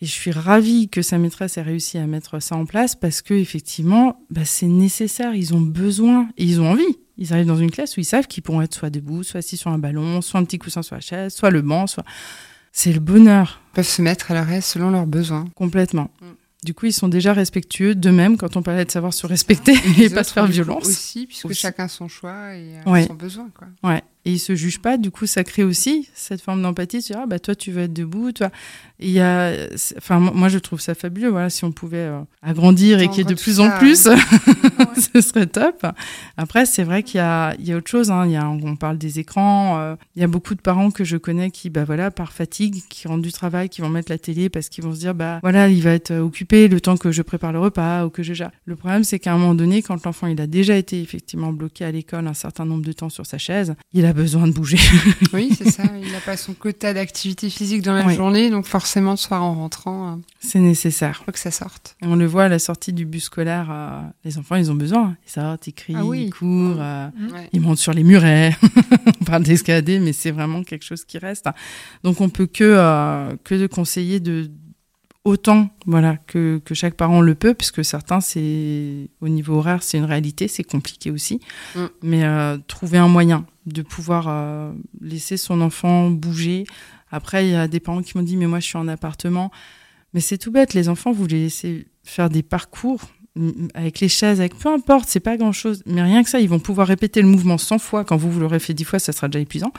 Et je suis ravie que sa maîtresse ait réussi à mettre ça en place parce que effectivement, bah, c'est nécessaire. Ils ont besoin et ils ont envie. Ils arrivent dans une classe où ils savent qu'ils pourront être soit debout, soit assis sur un ballon, soit un petit coussin sur la chaise, soit le banc, soit. C'est le bonheur Ils peuvent se mettre à aise selon leurs besoins. complètement. Mm. Du coup, ils sont déjà respectueux d'eux-mêmes quand on parlait de savoir se respecter et, Les pas se faire violence. Aussi, puisque Aussi. chacun son choix et euh, Ouais. son besoin. Quoi. Ouais. Et ils se jugent pas. Du coup, ça crée aussi cette forme d'empathie. Tu dis, ah, bah, toi, tu veux être debout, toi. Il y a, enfin, moi, je trouve ça fabuleux. Voilà, si on pouvait euh, agrandir et qu'il y ait de plus en plus, ouais. ce serait top. Après, c'est vrai qu'il y a, il y a autre chose. Hein. Il y a, on parle des écrans. euh, il y a beaucoup de parents que je connais qui, bah voilà, par fatigue, qui rentrent du travail, qui vont mettre la télé parce qu'ils vont se dire, bah voilà, il va être occupé le temps que je prépare le repas ou que je gère. Le problème, c'est qu'à un moment donné, quand l'enfant il a déjà été effectivement bloqué à l'école un certain nombre de temps sur sa chaise, il a besoin de bouger. Oui, c'est ça. Il n'a pas son quota d'activité physique dans la Oui. journée, donc forcément, le soir en rentrant, il c'est nécessaire. faut que ça sorte. Et on le voit à la sortie du bus scolaire, euh, les enfants, ils ont besoin. Ils sortent, ils crient, Ah oui. ils courent, euh, Ouais. ils montent sur les murets. on parle d'escalader, mais c'est vraiment quelque chose qui reste. Donc on peut que, euh, que de conseiller de autant voilà que, que chaque parent le peut, puisque certains, c'est au niveau horaire, c'est une réalité, c'est compliqué aussi. Mm. Mais euh, trouver un moyen de pouvoir euh, laisser son enfant bouger. Après, il y a des parents qui m'ont dit, mais moi, je suis en appartement. Mais c'est tout bête, les enfants, vous les laissez faire des parcours avec les chaises, avec peu importe, c'est pas grand chose. Mais rien que ça, ils vont pouvoir répéter le mouvement 100 fois. Quand vous, vous l'aurez fait 10 fois, ça sera déjà épuisant.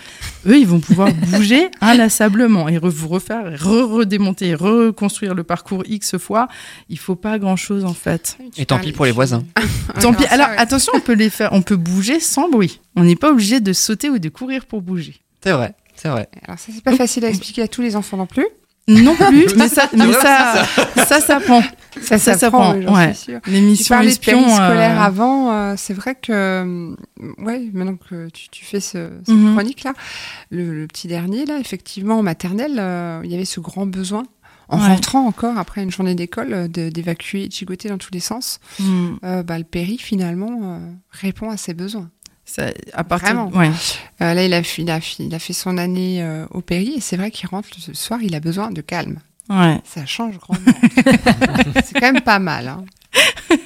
Eux, ils vont pouvoir bouger inlassablement et re- vous refaire, re-redémonter, reconstruire le parcours X fois. Il faut pas grand chose, en fait. Et tant pis pour les voisins. Tant pis. Alors, attention, on peut les faire, on peut bouger sans bruit. On n'est pas obligé de sauter ou de courir pour bouger. C'est vrai, c'est vrai. Alors ça, c'est pas facile à expliquer à tous les enfants non plus. Non plus, mais ça, mais ça, ça s'apprend. Ça, Ça s'apprend, s'apprend, oui, j'en ouais. L'émission Espion. périscolaire euh, avant, euh, c'est vrai que, euh, ouais, maintenant que tu, tu fais ce, cette Mhm. chronique-là, le, le petit dernier, là, effectivement, en maternelle, euh, il y avait ce grand besoin, en Ouais. rentrant encore après une journée d'école, euh, de- d'évacuer, de gigoter dans tous les sens. Euh, bah, le péri, finalement, répond à ses besoins. Ça, à partir, Vraiment. ouais. Euh, là, il a, fait- il, a, fait- il a fait son année euh, au péri, et c'est vrai qu'il rentre le soir, il a besoin de calme. Ouais. Ça change grandement. c'est quand même pas mal. Hein.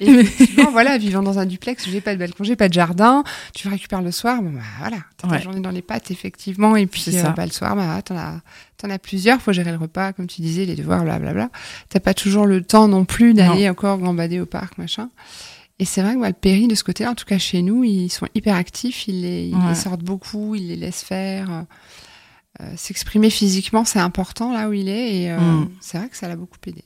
Et effectivement, voilà, vivant dans un duplex, j'ai pas de balcon, j'ai pas de jardin, tu récupères le soir, bon bah voilà, t'as ta Ouais. journée dans les pattes, effectivement, et puis euh, bah, le soir, bah, t'en as, t'en as plusieurs, faut gérer le repas, comme tu disais, les devoirs, blablabla. T'as pas toujours le temps non plus d'aller encore gambader au parc, machin. Et c'est vrai que bah, le péri, de ce côté-là, en tout cas chez nous, ils sont hyper actifs, ils les, ils Ouais. les sortent beaucoup, ils les laissent faire. euh, euh, S'exprimer physiquement, c'est important là où il est, et euh, Mm. c'est vrai que ça l'a beaucoup aidé.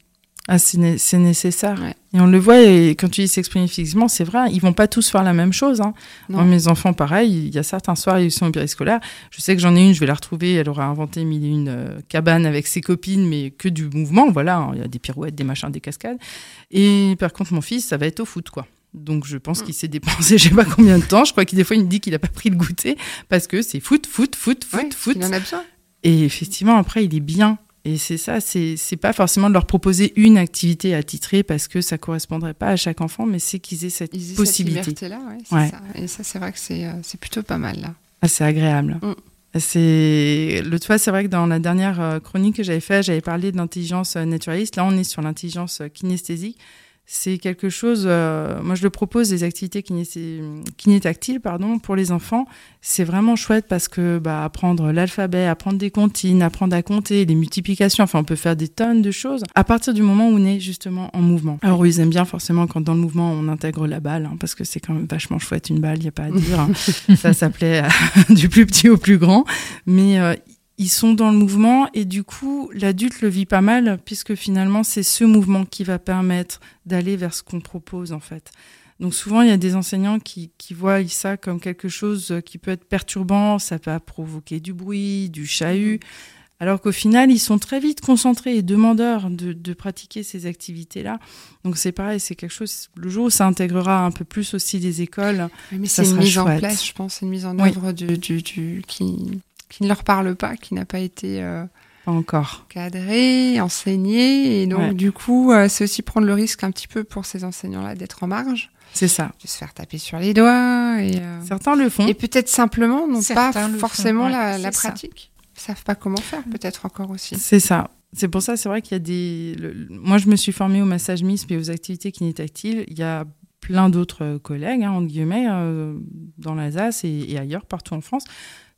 Ah, c'est né- c'est nécessaire. Ouais. Et on le voit, et quand tu dis s'exprimer physiquement, c'est vrai, ils vont pas tous faire la même chose. Hein. Moi, mes enfants, pareil, il y a certains soirs, ils sont au périscolaire. Je sais que j'en ai une, je vais la retrouver, elle aura inventé mille et une euh, cabanes avec ses copines, mais que du mouvement, voilà, hein. il y a des pirouettes, des machins, des cascades. Et par contre, mon fils, ça va être au foot, quoi. Donc je pense Mm. qu'il s'est dépensé, je sais pas combien de temps. Je crois qu'il des fois il me dit qu'il a pas pris le goûter parce que c'est foot, foot, foot, foot, Ouais, foot. Il en a besoin. Et effectivement, après, il est bien. Et c'est ça, c'est pas forcément de leur proposer une activité attitrée parce que ça correspondrait pas à chaque enfant, mais c'est qu'ils aient cette Ils aient possibilité. cette liberté-là, ouais, c'est Ouais. ça. Et ça, c'est vrai que c'est euh, c'est plutôt pas mal, là. Ah, c'est agréable. Mm. C'est l'autre fois, c'est vrai que dans la dernière euh, chronique que j'avais faite, j'avais parlé de l'intelligence euh, naturaliste. Là, on est sur l'intelligence kinesthésique. C'est quelque chose. euh, moi, je le propose des activités kinétactiles, pardon, pour les enfants. C'est vraiment chouette parce que bah, apprendre l'alphabet, apprendre des comptines, apprendre à compter, les multiplications. Enfin, on peut faire des tonnes de choses à partir du moment où on est justement en mouvement. Alors, ils aiment bien forcément quand dans le mouvement on intègre la balle, hein, parce que c'est quand même vachement chouette une balle. Il y a pas à dire. hein. ça s'appelait du plus petit au plus grand. Mais euh, ils sont dans le mouvement et du coup, l'adulte le vit pas mal puisque finalement, c'est ce mouvement qui va permettre d'aller vers ce qu'on propose en fait. Donc souvent, il y a des enseignants qui, qui voient ça comme quelque chose qui peut être perturbant, ça peut provoquer du bruit, du chahut, alors qu'au final, ils sont très vite concentrés et demandeurs de, de pratiquer ces activités-là. Donc c'est pareil, c'est quelque chose, le jour où ça intégrera un peu plus aussi des écoles, Oui, mais Ça c'est une sera mise en place, je pense, une mise en Oui. œuvre du, du, du- qui, qui ne leur parle pas, qui n'a pas été euh, encore. cadrée, enseignée. Et donc, Ouais. du coup, euh, c'est aussi prendre le risque un petit peu pour ces enseignants-là d'être en marge, C'est ça. de se faire taper sur les doigts. Et, euh, Certains le font. et peut-être simplement n'ont pas forcément ouais, la, pratique. Ils savent pas comment faire, peut-être encore aussi. C'est ça. C'est pour ça, c'est vrai qu'il y a des. le- Moi, je me suis formée au massage MISP et aux activités kinétactiles. Il y a plein d'autres euh, collègues, hein, entre guillemets, euh, dans l'Alsace et, et ailleurs, partout en France.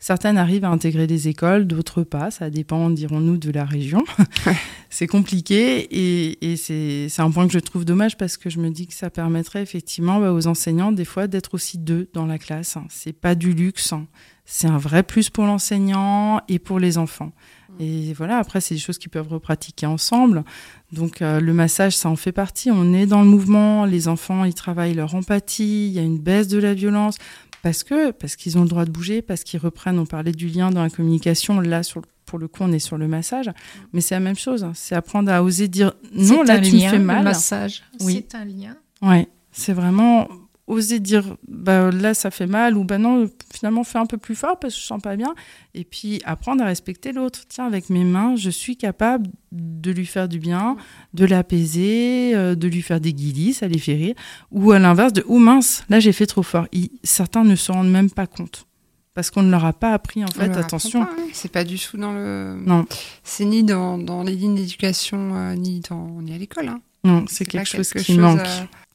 Certaines arrivent à intégrer des écoles, d'autres pas. Ça dépend, dirons-nous, de la région. c'est compliqué et, et c'est un point que je trouve dommage parce que je me dis que ça permettrait effectivement bah, aux enseignants, des fois, d'être aussi deux dans la classe. hein. C'est pas du luxe. hein. C'est un vrai plus pour l'enseignant et pour les enfants. Et voilà, après, c'est des choses qu'ils peuvent repratiquer ensemble. Donc, euh, le massage, ça en fait partie. On est dans le mouvement. Les enfants, ils travaillent leur empathie. Il y a une baisse de la violence. Parce que parce qu'ils ont le droit de bouger, parce qu'ils reprennent. On parlait du lien dans la communication. Là, sur, pour le coup, on est sur le massage. Mais c'est la même chose. hein. C'est apprendre à oser dire non, là, un tu me lien, fais Le mal. massage, Oui. c'est un lien. Ouais, c'est vraiment oser dire bah là ça fait mal ou bah non finalement fais un peu plus fort parce que je sens pas bien et puis apprendre à respecter l'autre tiens avec mes mains je suis capable de lui faire du bien de l'apaiser euh, de lui faire des guillis ça les fait rire ou à l'inverse de oh mince là j'ai fait trop fort certains ne se rendent même pas compte parce qu'on ne leur a pas appris en fait attention hein. C'est pas du tout dans le. Non. C'est ni dans, dans les lignes d'éducation, euh, ni, dans, ni à l'école. hein. non c'est quelque chose qui chose, manque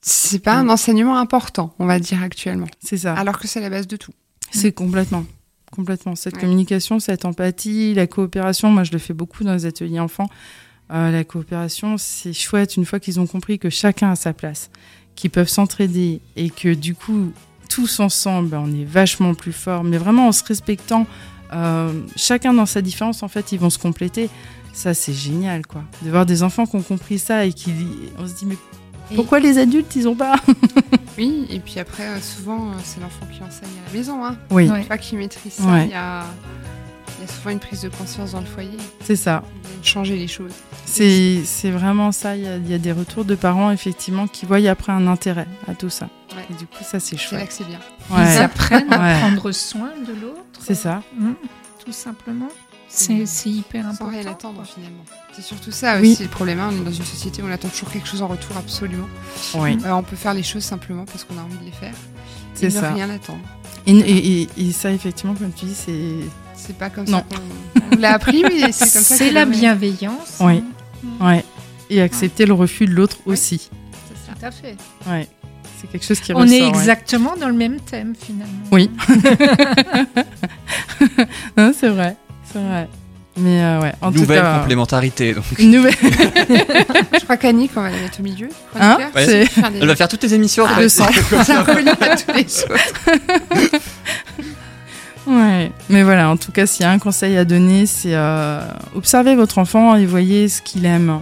C'est pas un enseignement important, on va dire actuellement. c'est ça Alors que c'est la base de tout. C'est complètement. Complètement. Cette Ouais. communication, cette empathie, la coopération, moi je le fais beaucoup dans les ateliers enfants. Euh, la coopération, c'est chouette une fois qu'ils ont compris que chacun a sa place, qu'ils peuvent s'entraider et que du coup, tous ensemble, on est vachement plus fort, mais vraiment en se respectant, euh, chacun dans sa différence, en fait, ils vont se compléter. Ça, c'est génial, quoi. De voir des enfants qui ont compris ça et qui, on se dit, mais pourquoi les adultes, ils ont pas Oui, et puis après, euh, souvent, euh, c'est l'enfant qui enseigne à la maison. Hein. Oui, Ouais. Une fois qu'il maîtrise ça, Ouais. il y, a, il y a souvent une prise de conscience dans le foyer. c'est ça. Changer les choses. C'est c'est vraiment ça. Il y, a, il y a des retours de parents, effectivement, qui voient après un intérêt à tout ça. Ouais. Et du coup, ça, c'est C'est là chouette. que c'est bien. Ils Ouais, apprennent à prendre soin de l'autre. c'est ça. Mm, tout simplement. C'est c'est hyper Sans important. rien attendre, finalement. C'est surtout ça Oui. aussi le problème. hein. On est dans une société où on attend toujours quelque chose en retour, absolument. Oui. Euh, on peut faire les choses simplement parce qu'on a envie de les faire. C'est ça. rien attendre. Et, et- et- et ça, effectivement, comme tu dis, c'est. C'est pas comme Non. ça qu'on on l'a appris, mais c'est comme ça C'est la bienveillance. Oui. hein. Ouais. Et accepter le refus de l'autre Ouais. aussi. C'est ça. Tout à fait. Ouais. C'est quelque chose qui On ressort. est ouais. exactement dans le même thème finalement. Oui. C'est vrai. Vrai. Mais euh, ouais, en Nouvelle tout cas. complémentarité. Donc. Une nouvelle. Je crois qu'Annick, on va la mettre au milieu. Hein. Ouais. Des- Elle va faire toutes les émissions. Ah, après. le sang. Ça relie à tous les autres. Ouais, mais voilà, en tout cas, s'il y a un conseil à donner, c'est euh, observer votre enfant et voyez ce qu'il aime.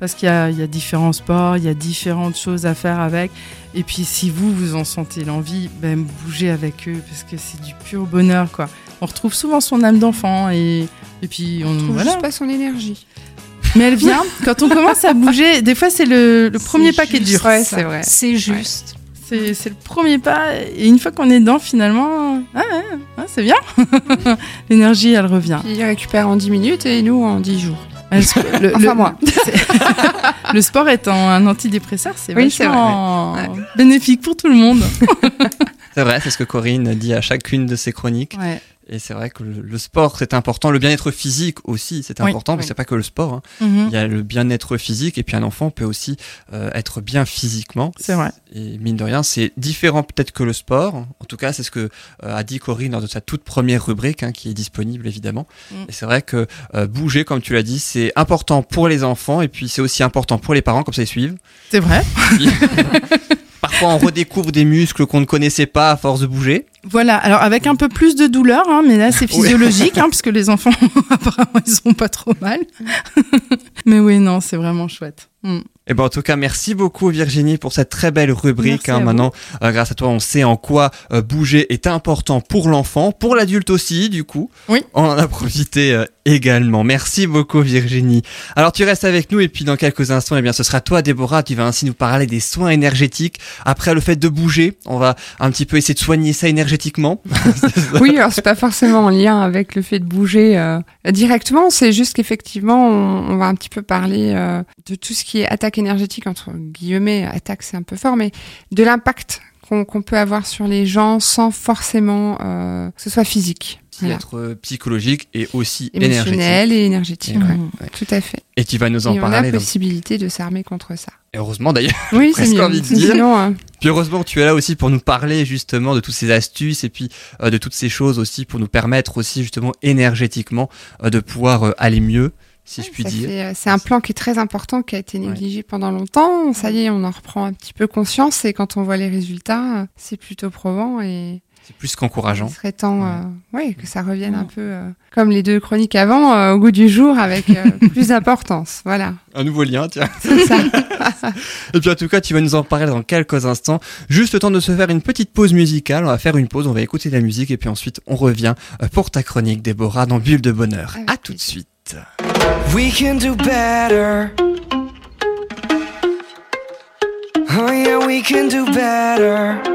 Parce qu'il y y a différents sports, il y a différentes choses à faire avec. Et puis, si vous, vous en sentez l'envie, ben, bougez avec eux, parce que c'est du pur bonheur, quoi. On retrouve souvent son âme d'enfant et, et puis on, trouve voilà. juste pas son énergie. Mais elle vient quand on commence à bouger. Des fois, c'est le, le premier pas qui est dur. Ouais, c'est vrai. C'est juste. C'est c'est le premier pas. Et une fois qu'on est dedans, finalement, ah, ouais, ouais, c'est bien. L'énergie, elle revient. Puis il récupère en 10 minutes et nous en 10 jours. Le- le- Enfin, moi. Le sport étant un antidépresseur, c'est Oui, c'est vachement vrai, bénéfique pour tout le monde. C'est vrai, c'est ce que Corinne dit à chacune de ses chroniques. Et c'est vrai que le, le sport, c'est important. Le bien-être physique aussi, c'est Oui, important, mais oui. c'est pas que le sport. hein. Mhm. Il y a le bien-être physique, et puis un enfant peut aussi euh, être bien physiquement. C'est vrai. Et mine de rien, c'est différent peut-être que le sport. En tout cas, c'est ce que euh, a dit Corinne lors de sa toute première rubrique, hein, qui est disponible évidemment. Mm. Et c'est vrai que euh, bouger, comme tu l'as dit, c'est important pour les enfants, et puis c'est aussi important pour les parents, comme ça ils suivent. C'est vrai. Parfois, on redécouvre des muscles qu'on ne connaissait pas à force de bouger. Voilà. Alors avec un peu plus de douleur, hein, mais là c'est physiologique, hein, parce que les enfants apparemment ils ont pas trop mal. mais oui, non, c'est vraiment chouette. Mm. Et ben en tout cas, merci beaucoup Virginie pour cette très belle rubrique. Hein. Maintenant, euh, grâce à toi, on sait en quoi euh, bouger est important pour l'enfant, pour l'adulte aussi, du coup. Oui. On en a profité euh, également. Merci beaucoup Virginie. Alors tu restes avec nous et puis dans quelques instants, eh bien ce sera toi Déborah, tu vas ainsi nous parler des soins énergétiques. Après le fait de bouger, on va un petit peu essayer de soigner ça énergétiquement. oui, alors c'est pas forcément en lien avec le fait de bouger directement, c'est juste qu'effectivement on, va un petit peu parler de tout ce qui est attaque énergétique, entre guillemets, attaque c'est un peu fort, mais de l'impact qu'on peut avoir sur les gens sans forcément euh, que ce soit physique. Qui être euh, psychologique et aussi émotionnel et énergétique. Tout à fait. Et tu vas nous en et parler. On a la possibilité de s'armer contre ça. Et heureusement d'ailleurs. Oui, c'est mieux. Envie de dire. Hein. Puis heureusement tu es là aussi pour nous parler justement de toutes ces astuces et puis euh, de toutes ces choses aussi pour nous permettre aussi justement énergétiquement de pouvoir aller mieux si je puis dire. Euh, c'est un plan qui est très important, qui a été négligé pendant longtemps. Ça y est, on en reprend un petit peu conscience et quand on voit les résultats, euh, c'est plutôt probant et c'est plus qu'encourageant. Il serait temps, ouais. Euh, que ça revienne un peu comme les deux chroniques avant, au goût du jour, avec plus d'importance. Voilà. Un nouveau lien, tiens. C'est ça. et puis en tout cas, tu vas nous en parler dans quelques instants. Juste le temps de se faire une petite pause musicale. On va faire une pause, on va écouter de la musique et puis ensuite on revient pour ta chronique, Déborah, dans Bulle de Bonheur. À tout de suite. We can do better. Oh, yeah, we can do better.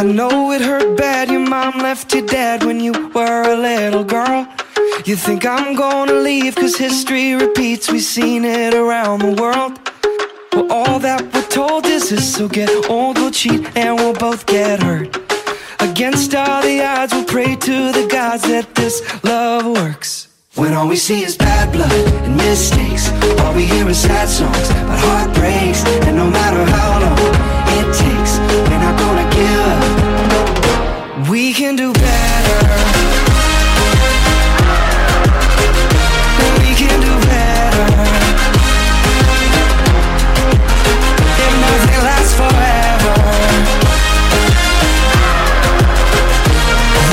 I know it hurt bad. Your mom left you dead when you were a little girl. You think I'm gonna leave, cause history repeats. We've seen it around the world. Well, all that we're told is this, so get old, we'll cheat, and we'll both get hurt. Against all the odds, we'll pray to the gods that this love works. When all we see is bad blood and mistakes, all we hear is sad songs about heartbreaks. And no matter how long it takes, gonna give. We can do better. We can do better. Nothing lasts forever.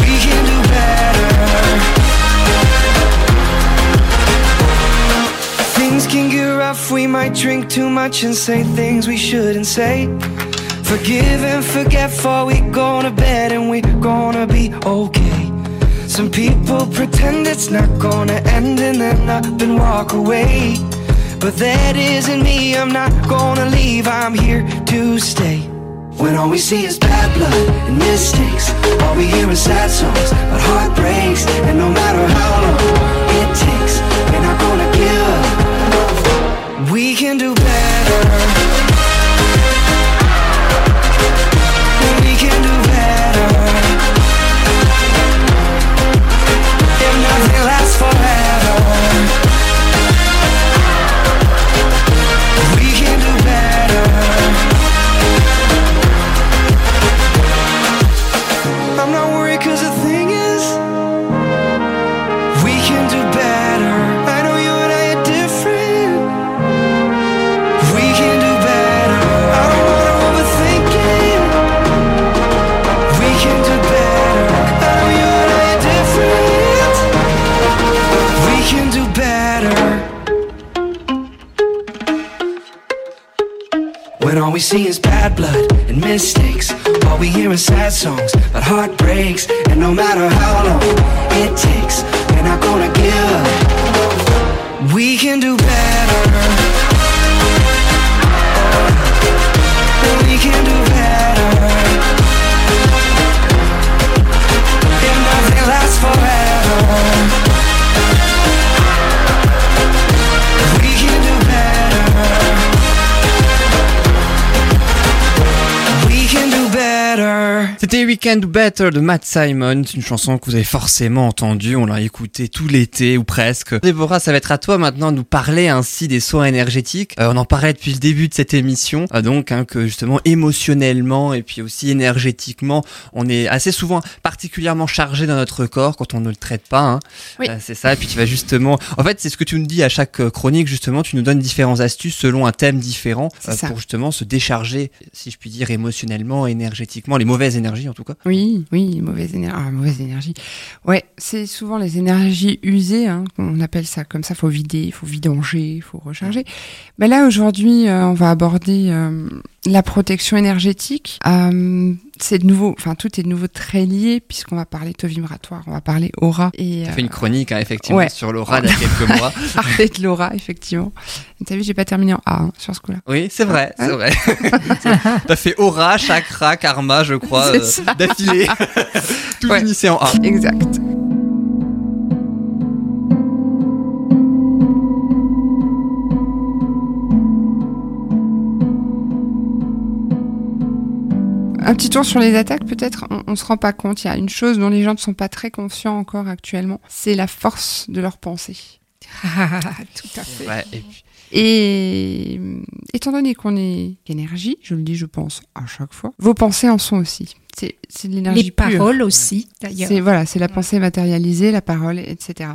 We can do better. Things can get rough, we might drink too much and say things we shouldn't say. Forgive and forget for we go to bed and we gonna be okay. Some people pretend it's not gonna end and then up and walk away. But that isn't me, I'm not gonna leave, I'm here to stay. When all we see is bad blood and mistakes, all we hear is sad songs about heartbreaks. And no matter how long it takes, we're not gonna give up. We can do better C'était Weekend Better de Matt Simon, une chanson que vous avez forcément entendue, on l'a écoutée tout l'été ou presque. Déborah, ça va être à toi maintenant de nous parler ainsi des soins énergétiques. Euh, on en parlait depuis le début de cette émission, euh, donc hein, que justement émotionnellement et puis aussi énergétiquement, on est assez souvent particulièrement chargé dans notre corps quand on ne le traite pas. Hein. Oui. Euh, c'est ça, et puis tu vas justement... En fait, c'est ce que tu nous dis à chaque chronique, justement, tu nous donnes différentes astuces selon un thème différent pour justement se décharger, si je puis dire, émotionnellement, énergétiquement, les mauvaises énergies énergie en tout cas. Oui, oui, mauvaise énergie. Ah, mauvaise énergie. Ouais, c'est souvent les énergies usées, hein, on appelle ça comme ça. Faut vider, il faut vidanger, il faut recharger. Mais là aujourd'hui, euh, on va aborder euh, la protection énergétique. Euh, c'est de nouveau, enfin tout est de nouveau très lié puisqu'on va parler taux vibratoire, on va parler aura et as fait une chronique hein, effectivement ouais. sur l'aura il y a quelques mois. parler de l'aura effectivement. T'as vu, j'ai pas terminé en A hein, sur ce coup-là. Oui, c'est vrai, c'est Ouais. vrai. T'as fait aura, chakra, karma, je crois, C'est euh, d'affilée. Tout Ouais. finissait en A. Exact. Un petit tour sur les attaques, peut-être. On, on se rend pas compte. Il y a une chose dont les gens ne sont pas très conscients encore actuellement. C'est la force de leur pensée. Ah, tout à fait. Ouais, et puis, Et euh, étant donné qu'on est énergie, je le dis, je pense à chaque fois, vos pensées en sont aussi. C'est c'est de l'énergie Les pure. paroles aussi, d'ailleurs. C'est voilà, c'est la pensée matérialisée, la parole, etc.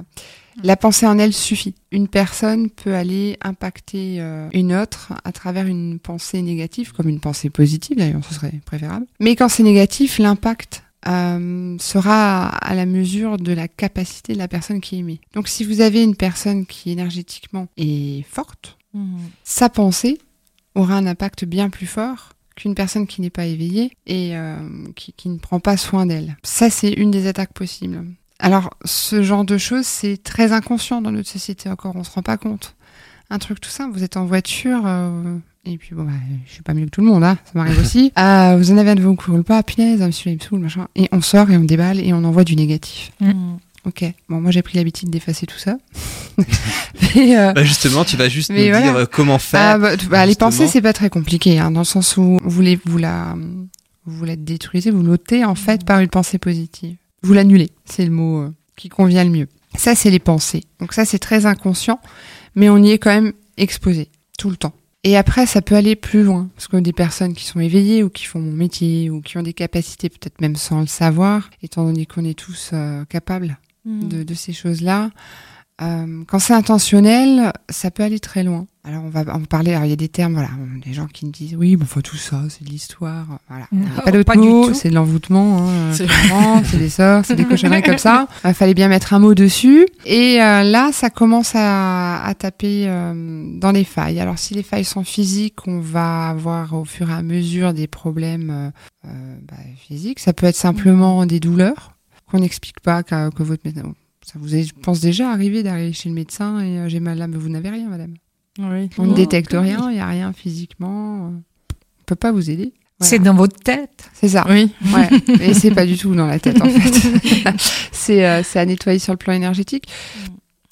La pensée en elle suffit. Une personne peut aller impacter euh, une autre à travers une pensée négative, comme une pensée positive d'ailleurs, ce serait préférable. Mais quand c'est négatif, l'impact euh, sera à la mesure de la capacité de la personne qui émet. Donc si vous avez une personne qui énergétiquement est forte, Mhm. sa pensée aura un impact bien plus fort qu'une personne qui n'est pas éveillée et euh, qui, qui ne prend pas soin d'elle. Ça, c'est une des attaques possibles. Alors, ce genre de choses, c'est très inconscient dans notre société encore, on se rend pas compte. Un truc tout simple, vous êtes en voiture, euh, et puis bon, bah, je suis pas mieux que tout le monde, hein, ça m'arrive aussi. Euh, vous en avez un de vous qui roule pas, punaise, monsieur, il me saoule, machin. Et on sort et on déballe et on envoie du négatif. Mhm. Ok, bon, moi j'ai pris l'habitude d'effacer tout ça. Mais, euh, bah, justement, tu vas juste Mais nous voilà. dire euh, comment faire. ah, bah, bah, les pensées, c'est pas très compliqué, hein, dans le sens où vous, les, vous, la, vous la détruisez, vous l'ôtez en fait par une pensée positive. Vous l'annulez, c'est le mot euh, qui convient le mieux. Ça, c'est les pensées. Donc ça, c'est très inconscient, mais on y est quand même exposé tout le temps. Et après, ça peut aller plus loin, parce que des personnes qui sont éveillées ou qui font mon métier ou qui ont des capacités, peut-être même sans le savoir, étant donné qu'on est tous euh, capables de, de ces choses-là. Euh, quand c'est intentionnel, ça peut aller très loin. Alors on va en parler. Alors il y a des termes, voilà, des gens qui me disent oui, bon, enfin tout ça, c'est de l'histoire, voilà. Non, pas mots, tout. c'est de l'envoûtement, hein, C'est- des sorts, c'est des cochonneries comme ça. Il fallait bien mettre un mot dessus. Et euh, là, ça commence à, à taper euh, dans les failles. Alors si les failles sont physiques, on va avoir au fur et à mesure des problèmes bah, physiques. Ça peut être simplement des douleurs qu'on n'explique pas, que, que votre médecin. Ça vous est, je pense déjà arrivé d'arriver chez le médecin et euh, j'ai mal là, mais vous n'avez rien, madame. Oui. On ne Oh, détecte oui. rien, il n'y a rien physiquement. euh, On peut pas vous aider. Voilà. C'est dans votre tête. C'est ça. Oui. Ouais. Et c'est pas du tout dans la tête en fait. c'est euh, c'est à nettoyer sur le plan énergétique.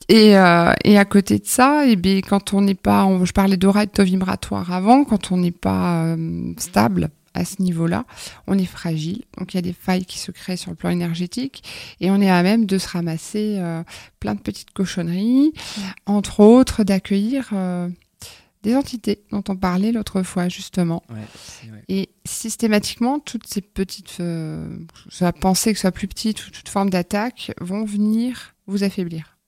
Et, euh, et à côté de ça, eh bien, quand on n'est pas, on- je parlais d'aura et de taux vibratoire avant, quand on n'est pas euh, stable à ce niveau-là, on est fragile. Donc il y a des failles qui se créent sur le plan énergétique et on est à même de se ramasser euh, plein de petites cochonneries, entre autres d'accueillir euh, des entités dont on parlait l'autre fois justement. Ouais, c'est- ouais. Et systématiquement, toutes ces petites, euh, soit pensée que ce soit plus petite ou toute forme d'attaque, vont venir vous affaiblir.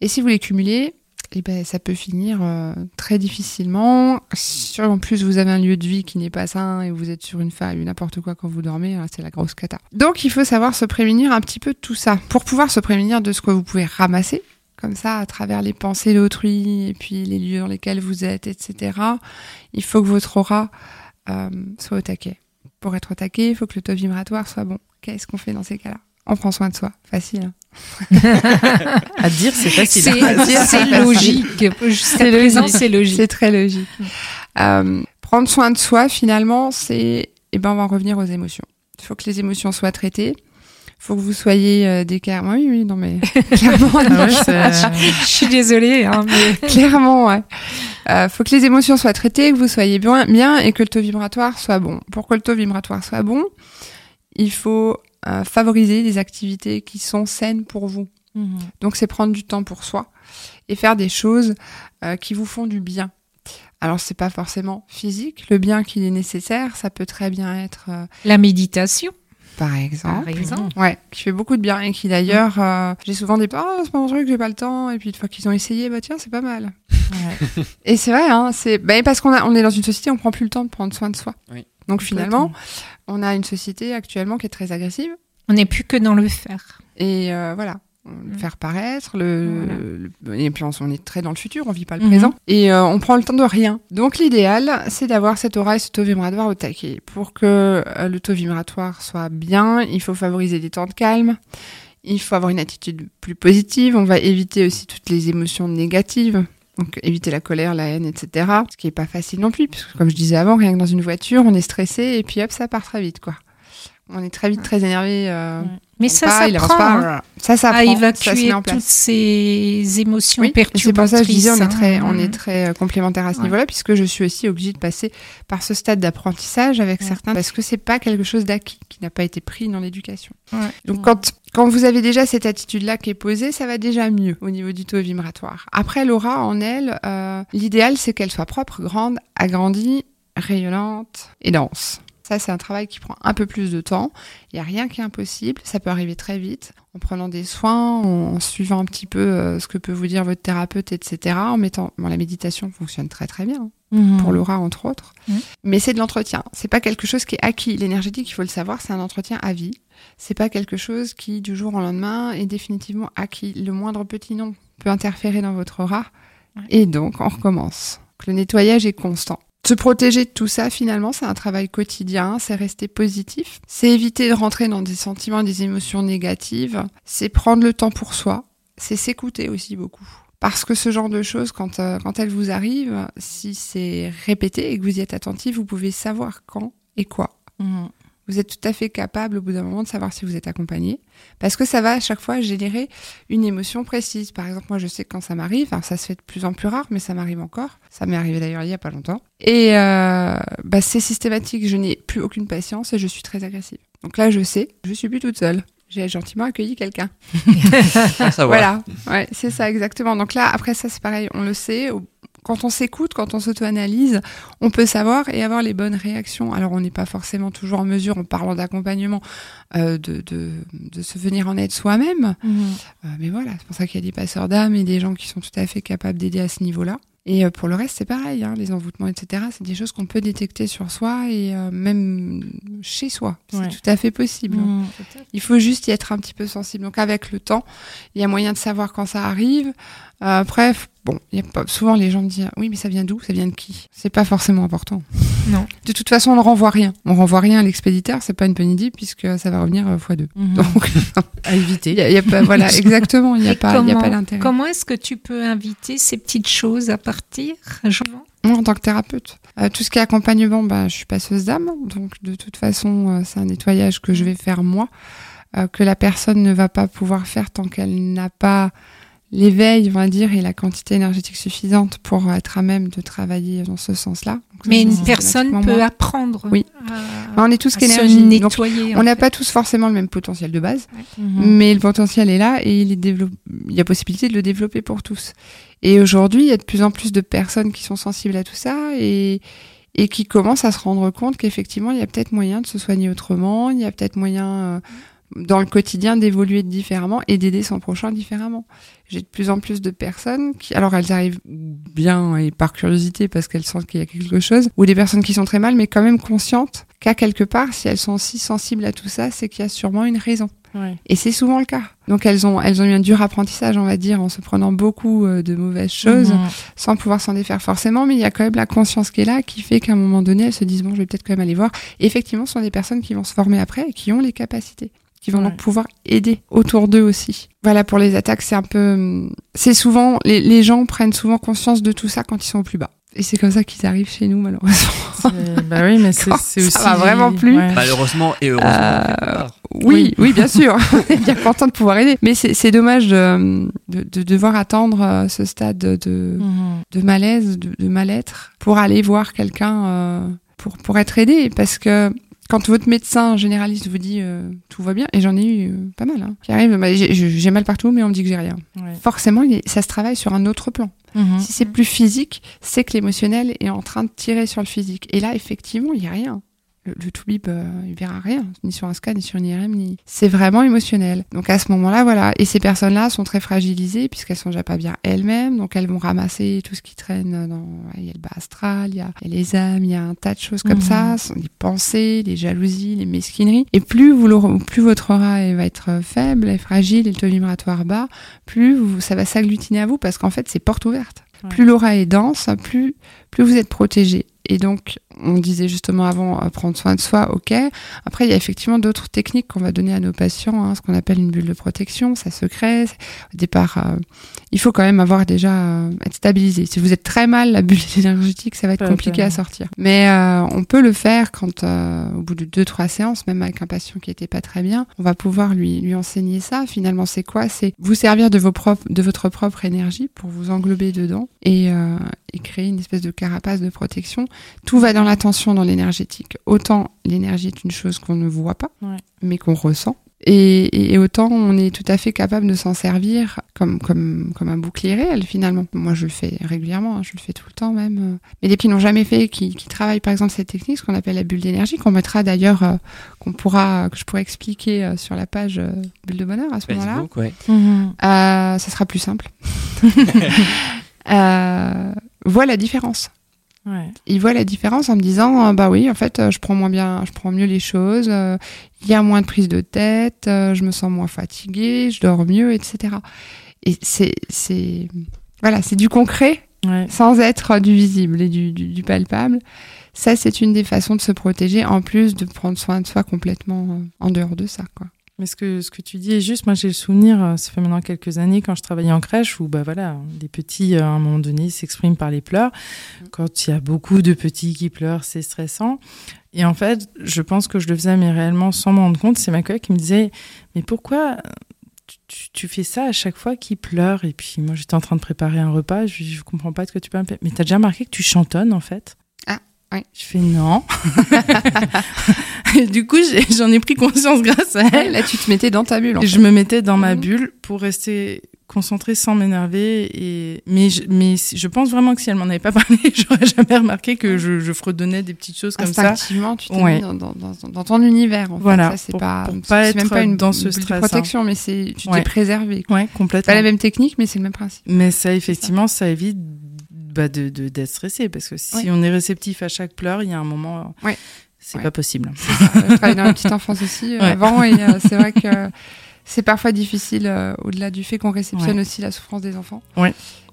Et si vous les cumulez, eh ben, ça peut finir euh, très difficilement. Si en plus vous avez un lieu de vie qui n'est pas sain et vous êtes sur une faille ou n'importe quoi quand vous dormez, alors c'est la grosse cata. Donc il faut savoir se prémunir un petit peu de tout ça. Pour pouvoir se prémunir de ce que vous pouvez ramasser, comme ça, à travers les pensées d'autrui et puis les lieux dans lesquels vous êtes, etc., il faut que votre aura euh, soit au taquet. Pour être au taquet, il faut que le taux vibratoire soit bon. Qu'est-ce qu'on fait dans ces cas-là? On prend soin de soi. Facile. hein. À dire, c'est facile. C'est logique. C'est logique. c'est logique. C'est très logique. Euh, prendre soin de soi, finalement, c'est... Eh ben, on va en revenir aux émotions. Il faut que les émotions soient traitées. Il faut que vous soyez euh, des cas... Oui, oui, non, mais clairement, Ah ouais, c'est- Je suis désolée, hein, mais clairement, ouais. Euh, faut que les émotions soient traitées, que vous soyez bien, bien et que le taux vibratoire soit bon. Pour que le taux vibratoire soit bon, il faut euh, favoriser des activités qui sont saines pour vous. Mhm. Donc c'est prendre du temps pour soi et faire des choses euh, qui vous font du bien. Alors c'est pas forcément physique, le bien qui est nécessaire, ça peut très bien être euh, la méditation. par exemple. Par exemple. Ouais, qui fait beaucoup de bien et qui d'ailleurs, euh, j'ai souvent des parents, oh, c'est pas mon truc, j'ai pas le temps. Et puis une fois qu'ils ont essayé, bah tiens, c'est pas mal. Ouais. Et c'est vrai, hein, c'est bah, parce qu'on a, on est dans une société, on prend plus le temps de prendre soin de soi. Oui. Donc finalement, on a une société actuellement qui est très agressive. On n'est plus que dans le faire. Et euh, voilà. Le faire paraître, le, le- et puis on, on est très dans le futur, on vit pas le Mhm. présent, et euh, on prend le temps de rien. Donc l'idéal, c'est d'avoir cette aura et ce taux vibratoire au taquet. Pour que euh, le taux vibratoire soit bien, il faut favoriser des temps de calme, il faut avoir une attitude plus positive, on va éviter aussi toutes les émotions négatives. Donc éviter la colère, la haine, etc. Ce qui est pas facile non plus, puisque comme je disais avant, rien que dans une voiture, on est stressé et puis hop, ça part très vite, quoi. On est très vite très énervé. euh, Ouais. Mais ça il avance s'apprend pas, hein, voilà. Ça s'apprend, à ça évacuer en toutes ces émotions Oui, et perturbatrices. c'est pour ça que je disais, on est très, hein. on est très euh, complémentaires à ce Ouais. niveau-là, puisque je suis aussi obligée de passer par ce stade d'apprentissage avec Ouais. certains, parce que c'est pas quelque chose d'acquis, qui n'a pas été pris dans l'éducation. Donc quand, quand vous avez déjà cette attitude-là qui est posée, ça va déjà mieux au niveau du taux vibratoire. Après, l'aura en elle, euh, l'idéal c'est qu'elle soit propre, grande, agrandie, rayonnante et dense. Ça, c'est un travail qui prend un peu plus de temps. Il n'y a rien qui est impossible. Ça peut arriver très vite en prenant des soins, en suivant un petit peu euh, ce que peut vous dire votre thérapeute, etc. En mettant, bon, la méditation fonctionne très très bien Mhm. pour l'aura entre autres. Mais c'est de l'entretien. C'est pas quelque chose qui est acquis. L'énergétique, il faut le savoir, c'est un entretien à vie. C'est pas quelque chose qui du jour au lendemain est définitivement acquis. Le moindre petit nom peut interférer dans votre aura Ouais. et donc on recommence. Le nettoyage est constant. Se protéger de tout ça, finalement, c'est un travail quotidien, c'est rester positif, c'est éviter de rentrer dans des sentiments, des émotions négatives, c'est prendre le temps pour soi, c'est s'écouter aussi beaucoup. Parce que ce genre de choses, quand, euh, quand elles vous arrivent, si c'est répété et que vous y êtes attentif, vous pouvez savoir quand et quoi. Mhm. Vous êtes tout à fait capable au bout d'un moment de savoir si vous êtes accompagné. Parce que ça va à chaque fois générer une émotion précise. Par exemple, moi je sais que quand ça m'arrive, ça se fait de plus en plus rare, mais ça m'arrive encore. Ça m'est arrivé d'ailleurs il y a pas longtemps. Et euh, bah, c'est systématique, je n'ai plus aucune patience et je suis très agressive. Donc là je sais, je suis plus toute seule. J'ai gentiment accueilli quelqu'un. Voilà, ouais, c'est ça exactement. Donc là, après ça, c'est pareil, on le sait. au- Quand on s'écoute, quand on s'auto-analyse, on peut savoir et avoir les bonnes réactions. Alors, on n'est pas forcément toujours en mesure, en parlant d'accompagnement, euh, de, de, de se venir en aide soi-même. Mhm. Euh, mais voilà, c'est pour ça qu'il y a des passeurs d'âme et des gens qui sont tout à fait capables d'aider à ce niveau-là. Et euh, pour le reste, c'est pareil, hein, les envoûtements, etc. C'est des choses qu'on peut détecter sur soi et euh, même chez soi. C'est Ouais. tout à fait possible. hein. Mhm. Il faut juste y être un petit peu sensible. Donc avec le temps, il y a moyen de savoir quand ça arrive. Après, bon, y a pas, souvent les gens me disent oui, mais ça vient d'où? Ça vient de qui? C'est pas forcément important. Non. De toute façon, on ne renvoie rien. On renvoie rien à l'expéditeur. C'est pas une penny puisque ça va revenir euh, fois deux. Mhm. Donc à éviter. y a, y a pas voilà exactement. Il n'y a pas y a comment- pas d'intérêt. Comment est-ce que tu peux inviter ces petites choses à partir, Jean? Moi, en tant que thérapeute, euh, tout ce qui est accompagnement, bah, je suis passeuse d'âme. Donc, de toute façon, euh, c'est un nettoyage que je vais faire moi, euh, que la personne ne va pas pouvoir faire tant qu'elle n'a pas l'éveil, on va dire, et la quantité énergétique suffisante pour être à même de travailler dans ce sens-là. Mais une personne peut apprendre Oui. à, Bah, on est tous qu'énergie. on n'a pas tous forcément le même potentiel de base. Mhm. Mais le potentiel est là et il, est développé- il y a possibilité de le développer pour tous. Et aujourd'hui, il y a de plus en plus de personnes qui sont sensibles à tout ça et, et qui commencent à se rendre compte qu'effectivement, il y a peut-être moyen de se soigner autrement, il y a peut-être moyen euh, dans le quotidien d'évoluer différemment et d'aider son prochain différemment. J'ai de plus en plus de personnes qui, alors elles arrivent bien et par curiosité parce qu'elles sentent qu'il y a quelque chose, ou des personnes qui sont très mal, mais quand même conscientes qu'à quelque part, si elles sont aussi sensibles à tout ça, c'est qu'il y a sûrement une raison. Ouais. Et c'est souvent le cas. Donc elles ont, elles ont eu un dur apprentissage, on va dire, en se prenant beaucoup euh, de mauvaises choses, Mhm. sans pouvoir s'en défaire forcément, mais il y a quand même la conscience qui est là, qui fait qu'à un moment donné, elles se disent, bon, je vais peut-être quand même aller voir. Et effectivement, ce sont des personnes qui vont se former après et qui ont les capacités, qui vont Ouais. donc pouvoir aider autour d'eux aussi. Voilà, pour les attaques, c'est un peu... hum, C'est souvent... Les, les gens prennent souvent conscience de tout ça quand ils sont au plus bas. Et c'est comme ça qu'ils arrivent chez nous, malheureusement. Bah oui, mais c'est c'est ça aussi. va vraiment plus. Ouais. Malheureusement et heureusement. Euh. Oui, oui, bien sûr. On est bien content de pouvoir aider. Mais c'est dommage de, de, de devoir attendre euh, ce stade de, Mhm. de malaise, de, de mal-être, pour aller voir quelqu'un euh, pour, pour être aidé. Parce que quand votre médecin généraliste vous dit euh, tout va bien, et j'en ai eu euh, pas mal, hein, qui arrivent, bah, j'ai mal partout, mais on me dit que j'ai rien. Ouais. Forcément, ça se travaille sur un autre plan. Mhm. Si c'est plus physique, c'est que l'émotionnel est en train de tirer sur le physique. Et là, effectivement, il n'y a rien. Le, le toubib, euh, il verra rien, ni sur un scan, ni sur une IRM, ni. C'est vraiment émotionnel. Donc à ce moment-là, voilà. Et ces personnes-là sont très fragilisées puisqu'elles sont déjà pas bien elles-mêmes, donc elles vont ramasser tout ce qui traîne dans. Il y a le bas astral, il y a, il y a les âmes, il y a un tas de choses comme Mhm. ça, les pensées, les jalousies, les mesquineries. Et plus vous plus votre aura va être faible et fragile et le taux vibratoire bas, plus vous- ça va s'agglutiner à vous parce qu'en fait c'est porte ouverte. Ouais. Plus l'aura est dense, plus plus vous êtes protégé. Et donc, on disait justement avant, euh, prendre soin de soi, ok. Après, il y a effectivement d'autres techniques qu'on va donner à nos patients, hein, ce qu'on appelle une bulle de protection, ça se crée. Au départ, euh, il faut quand même avoir déjà euh, être stabilisé. Si vous êtes très mal, la bulle énergétique, ça va être compliqué à sortir. Mais on peut le faire quand, au bout de deux, trois séances, même avec un patient qui était pas très bien, on va pouvoir lui lui enseigner ça. Finalement, c'est quoi? C'est vous servir de vos propres, de votre propre énergie pour vous englober dedans et, euh, et créer une espèce de carapace de protection. Tout va dans l'attention, dans l'énergétique. Autant l'énergie est une chose qu'on ne voit pas, Ouais. mais qu'on ressent. Et, et- et autant on est tout à fait capable de s'en servir comme, comme, comme un bouclier réel finalement. Moi je le fais régulièrement, hein, je le fais tout le temps même. euh. Mais les qui n'ont jamais fait, qui, qui travaillent par exemple cette technique, ce qu'on appelle la bulle d'énergie, qu'on mettra d'ailleurs, euh, qu'on pourra, que je pourrais expliquer euh, sur la page euh, bulle de bonheur à ce moment-là. Facebook, ouais. Mhm. Euh, ça sera plus simple. euh, voit la différence. Ouais. Il voit la différence en me disant euh, bah oui en fait euh, je prends moins bien je prends mieux les choses euh, il y a moins de prise de tête euh, je me sens moins fatiguée je dors mieux etc et c'est c'est voilà c'est du concret Ouais. sans être du visible et du, du, du palpable ça c'est une des façons de se protéger en plus de prendre soin de soi complètement en dehors de ça quoi Mais ce que, ce que tu dis est juste. Moi, j'ai le souvenir, euh, ça fait maintenant quelques années, quand je travaillais en crèche, où bah, voilà, les petits, euh, à un moment donné, s'expriment par les pleurs. Quand il y a beaucoup de petits qui pleurent, c'est stressant. Et en fait, je pense que je le faisais, mais réellement sans m'en rendre compte. C'est ma collègue qui me disait Mais pourquoi tu- fais ça à chaque fois qu'ils pleurent? Et puis moi, j'étais en train de préparer un repas. Je, je comprends pas de quoi tu parles. Mais t'as déjà remarqué que tu chantonnes, en fait? Ouais. Je fais non. Et du coup, j'en ai pris conscience grâce à elle. là tu te mettais dans ta bulle en Et fait. je me mettais dans ma Mhm. bulle pour rester concentrée sans m'énerver. Et mais je, mais si- je pense vraiment que si elle m'en avait pas parlé, j'aurais jamais remarqué que je, je fredonnais des petites choses comme ça. instinctivement tu t'es Ouais. mis dans, dans, dans, dans ton univers en fait. Voilà, ça c'est pour- pas pour même pas une dans ce de hein. protection mais tu t'es Ouais. préservé quoi. Ouais, complètement. pas la même technique mais c'est le même principe Mais ça, effectivement, ça évite bah, de d'être stressé parce que si Ouais. on est réceptif à chaque pleur, il y a un moment, Ouais. c'est Ouais. pas possible. Je travaillais dans la petite enfance aussi euh, avant et euh, c'est vrai que c'est parfois difficile euh, au-delà du fait qu'on réceptionne aussi la souffrance des enfants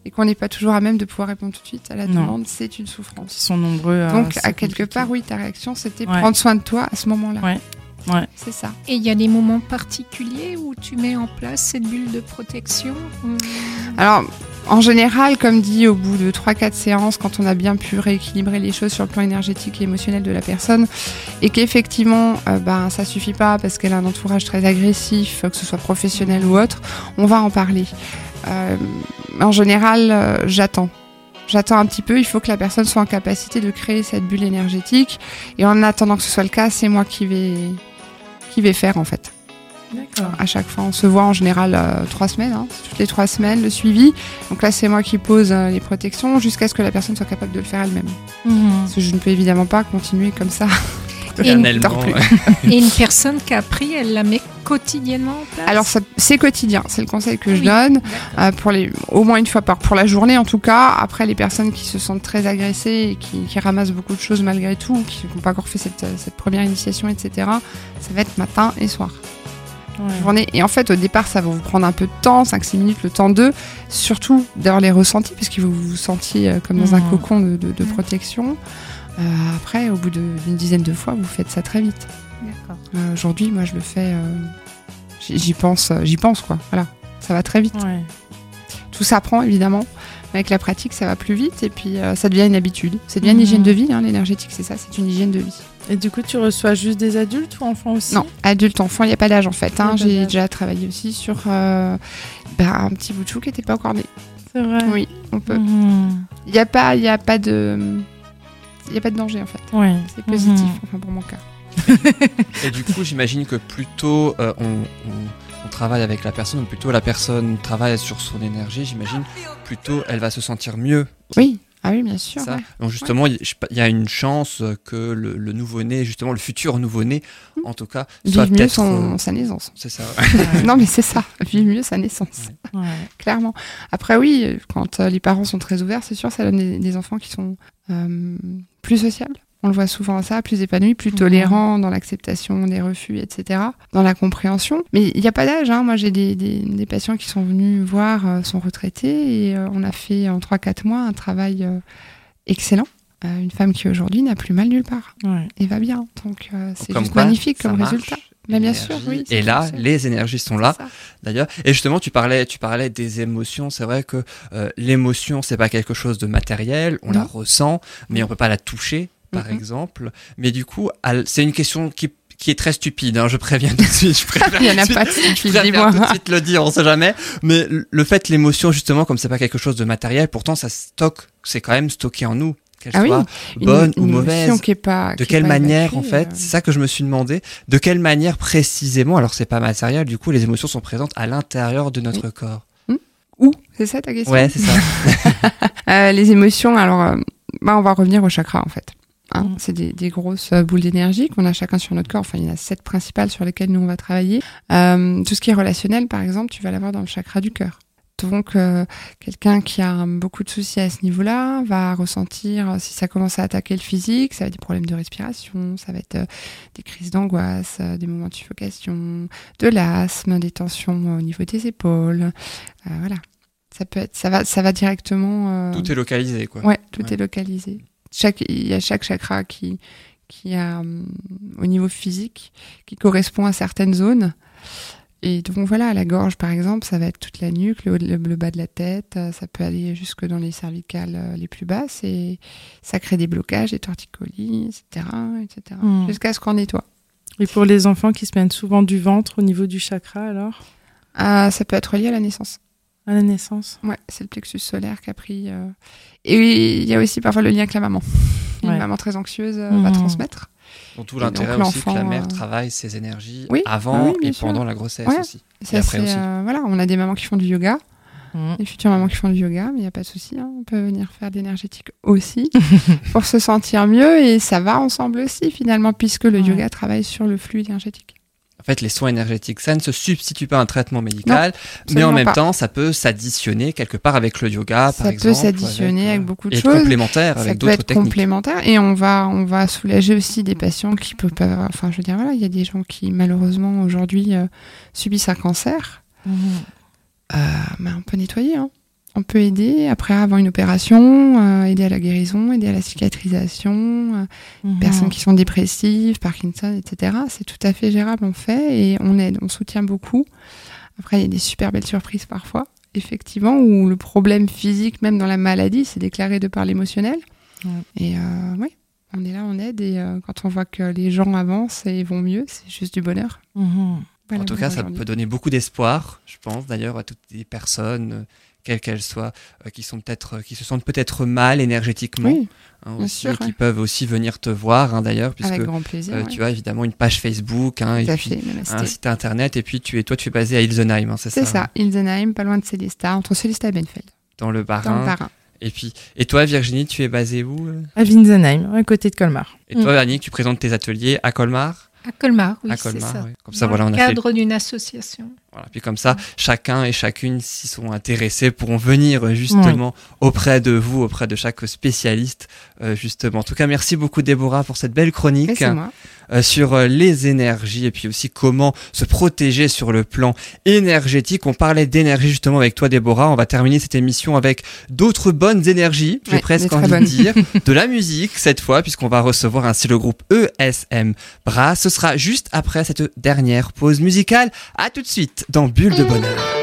et qu'on n'est pas toujours à même de pouvoir répondre tout de suite à la Non. demande c'est une souffrance Ils sont nombreux. à donc à quelque part oui ta réaction c'était prendre soin de toi à ce moment-là Ouais. C'est ça Et il y a des moments particuliers où tu mets en place cette bulle de protection Alors, en général, comme dit, au bout de 3-4 séances, quand on a bien pu rééquilibrer les choses sur le plan énergétique et émotionnel de la personne, et qu'effectivement, euh, ben, ça suffit pas parce qu'elle a un entourage très agressif, que ce soit professionnel ou autre, on va en parler. Euh, en général, euh, j'attends. J'attends un petit peu, il faut que la personne soit en capacité de créer cette bulle énergétique. Et en attendant que ce soit le cas, c'est moi qui vais, qui vais faire en fait D'accord. à chaque fois. On se voit en général euh, trois semaines, hein. Toutes les trois semaines le suivi. Donc là, c'est moi qui pose euh, les protections jusqu'à ce que la personne soit capable de le faire elle-même. Mhm. Parce que je ne peux évidemment pas continuer comme ça. Éternellement. dors plus. Et une personne qui a appris, elle la met quotidiennement en place Alors c'est quotidien, c'est le conseil que je Oui. donne euh, pour les au moins une fois par pour la journée en tout cas. Après les personnes qui se sentent très agressées et qui, qui ramassent beaucoup de choses malgré tout, qui n'ont pas encore fait cette, cette première initiation, etc. Ça va être matin et soir. Ouais. journée. Et en fait, au départ, ça va vous prendre un peu de temps, 5-6 minutes, le temps d'eux, surtout d'avoir les ressentis, puisque vous vous sentiez euh, comme dans un cocon de, de- de protection. Euh, après, au bout d'une dizaine de fois, vous faites ça très vite. D'accord. Euh, Aujourd'hui, moi, je le fais. euh, j'y pense, j'y pense, quoi. Voilà, ça va très vite. Ouais. Tout s'apprend, évidemment. Mais avec la pratique, ça va plus vite, et puis euh, ça devient une habitude. C'est devient une Mhm. hygiène de vie, hein, l'énergétique, c'est ça, c'est une hygiène de vie. Et du coup, tu reçois juste des adultes ou enfants aussi? Non, adulte, enfant, il n'y a pas d'âge en fait. hein. J'ai déjà travaillé aussi sur euh, bah, un petit bout de chou qui n'était pas encore né. C'est vrai. Oui, on peut. Mhm. Il n'y a pas, y a pas de, il y a pas de danger en fait. Ouais. C'est positif, Mhm. enfin pour mon cas. Et du coup, j'imagine que plutôt euh, on, on- on travaille avec la personne, ou plutôt la personne travaille sur son énergie, j'imagine, plutôt elle va se sentir mieux Oui, Ah oui, bien sûr. Ça. ouais. Donc justement, il y a une chance que le, le nouveau-né, justement le futur nouveau-né, en tout cas, soit Vive mieux son, euh, sa naissance. C'est ça. non, mais c'est ça. Vive mieux sa naissance. Ouais. Clairement. Après, oui, quand euh, les parents sont très ouverts, c'est sûr, ça donne des, des enfants qui sont euh, plus sociables. On le voit souvent ça, plus épanouis, plus tolérants dans l'acceptation des refus, etc., dans la compréhension. Mais il n'y a pas d'âge. Hein. Moi, j'ai des, des, des patients qui sont venus voir, euh, sont retraités, et euh, on a fait en 3-4 mois un travail euh, excellent. Euh, une femme qui aujourd'hui n'a plus mal nulle part Ouais. et va bien. Donc, euh, c'est Comme juste quoi, magnifique comme marche, résultat. Mais bien sûr, oui, Et là, les énergies sont là. D'ailleurs, et justement, tu parlais, tu parlais des émotions. C'est vrai que euh, l'émotion, c'est pas quelque chose de matériel. On la ressent, mais on peut pas la toucher, par Mhm. exemple. Mais du coup, c'est une question qui qui est très stupide. hein, je préviens tout de suite. Je préviens Il y en a de pas de Je préfère dis-moi. tout de suite le dire, on sait jamais. Mais le fait, l'émotion, justement, comme c'est pas quelque chose de matériel, pourtant ça stocke, c'est quand même stocké en nous, qu'elle Ah oui, soit Une- bonne ou une mauvaise. qui est pas, De qui est quelle pas manière, évacuée, en fait, euh, c'est ça que je me suis demandé, de quelle manière précisément, alors c'est pas matériel, du coup, les émotions sont présentes à l'intérieur de notre corps. Où? C'est ça ta question? Ouais, c'est ça. Euh, Les émotions, alors, euh, bah, on va revenir au chakra en fait. Hein. C'est des, des grosses euh, boules d'énergie qu'on a chacun sur notre corps. Enfin, il y en a sept principales sur lesquelles nous on va travailler. Euh, tout ce qui est relationnel, par exemple, tu vas l'avoir dans le chakra du cœur. Donc, euh, quelqu'un qui a beaucoup de soucis à ce niveau-là va ressentir, si ça commence à attaquer le physique, ça va être des problèmes de respiration, ça va être euh, des crises d'angoisse, euh, des moments de suffocation, de l'asthme, des tensions au niveau des épaules. Voilà. Ça peut être, ça va, ça va directement. Tout est localisé, quoi. Ouais, tout Ouais. est localisé. Chaque, il y a chaque chakra qui, qui a, hum, au niveau physique, qui correspond à certaines zones. Et donc voilà, la gorge, par exemple, ça va être toute la nuque, le, bas de la tête, euh, ça peut aller jusque dans les cervicales euh, les plus basses et ça crée des blocages, des torticolis, etc., etc. Mm. Jusqu'à ce qu'on nettoie. Et pour les enfants qui se plaignent souvent du ventre au niveau du chakra, alors? Ah, ça peut être lié à la naissance. À la naissance Ouais, c'est le plexus solaire qui a pris. euh, Et il y a aussi parfois le lien avec la maman. Une Ouais. maman très anxieuse euh, va Mhm. transmettre. Donc tout l'intérêt donc, aussi que la mère euh, travaille ses énergies Oui, avant ah oui, et sûr. pendant la grossesse Ouais. aussi. Ça, après aussi. euh, voilà, on a des mamans qui font du yoga, Mhm. des futures mamans qui font du yoga, mais il n'y a pas de souci, hein, on peut venir faire de l'énergétique aussi pour se sentir mieux et ça va ensemble aussi finalement puisque le Ouais. yoga travaille sur le flux énergétique. En fait, les soins énergétiques, ça ne se substitue pas à un traitement médical, mais en même pas. temps, ça peut s'additionner quelque part avec le yoga, par ça exemple. peut s'additionner avec, euh, beaucoup de et choses. complémentaire Ça avec peut d'autres être techniques. complémentaire et on va on va soulager aussi des patients qui peuvent pas enfin je veux dire voilà il y a des gens qui malheureusement aujourd'hui euh, subissent un cancer euh, ben, on peut nettoyer. hein. On peut aider après avant une opération, euh, aider à la guérison, aider à la cicatrisation. euh, Mhm. personnes qui sont dépressives, Parkinson, etc. C'est tout à fait gérable, on fait et on aide, on soutient beaucoup. Après, il y a des super belles surprises parfois, effectivement, où le problème physique, même dans la maladie, c'est déclaré de par l'émotionnel. Et euh, oui, on est là, on aide et euh, quand on voit que les gens avancent et vont mieux, c'est juste du bonheur. Mhm. Voilà, en tout cas, ça peut donner beaucoup d'espoir, je pense d'ailleurs à toutes les personnes, euh, quelles qu'elles soient, euh, qui sont peut-être, euh, qui se sentent peut-être mal énergétiquement, Oui, hein, aussi, sûr, et qui ouais. peuvent aussi venir te voir, hein, d'ailleurs, puisque avec grand plaisir. euh, ouais. tu as évidemment une page Facebook, hein, et puis un site internet, et puis tu es, toi, tu es basé à Ilsenheim, hein, c'est ça, C'est ça, Ilsenheim, pas loin de Célestat, entre Célestat et Benfeld, dans le dans le. Bas-Rhin. Et puis, et toi, Virginie, tu es basée où À Winsenheim, à côté de Colmar. Et toi, Annick, tu présentes tes ateliers à Colmar, À Colmar, oui, c'est ça. Comme ça, Dans voilà, on le a fait cadre d'une association. Voilà. Puis comme ça, chacun et chacune, s'y sont intéressés, pourront venir euh, justement auprès de vous, auprès de chaque spécialiste, euh, justement. En tout cas, merci beaucoup Déborah pour cette belle chronique moi. Euh, sur euh, les énergies et puis aussi comment se protéger sur le plan énergétique. On parlait d'énergie justement avec toi Déborah. On va terminer cette émission avec d'autres bonnes énergies, j'ai Ouais, presque envie bonnes. de dire, de la musique cette fois, puisqu'on va recevoir ainsi le groupe ESM Bras. Ce sera juste après cette dernière pause musicale. À tout de suite dans Bulle de Bonheur.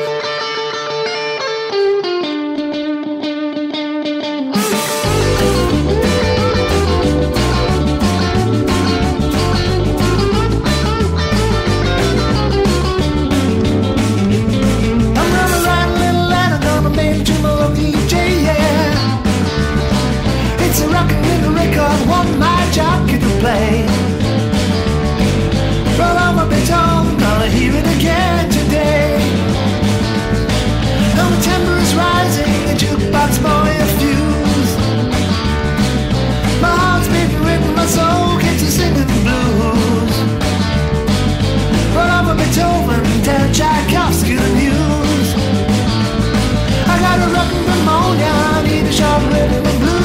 I'm in the blue.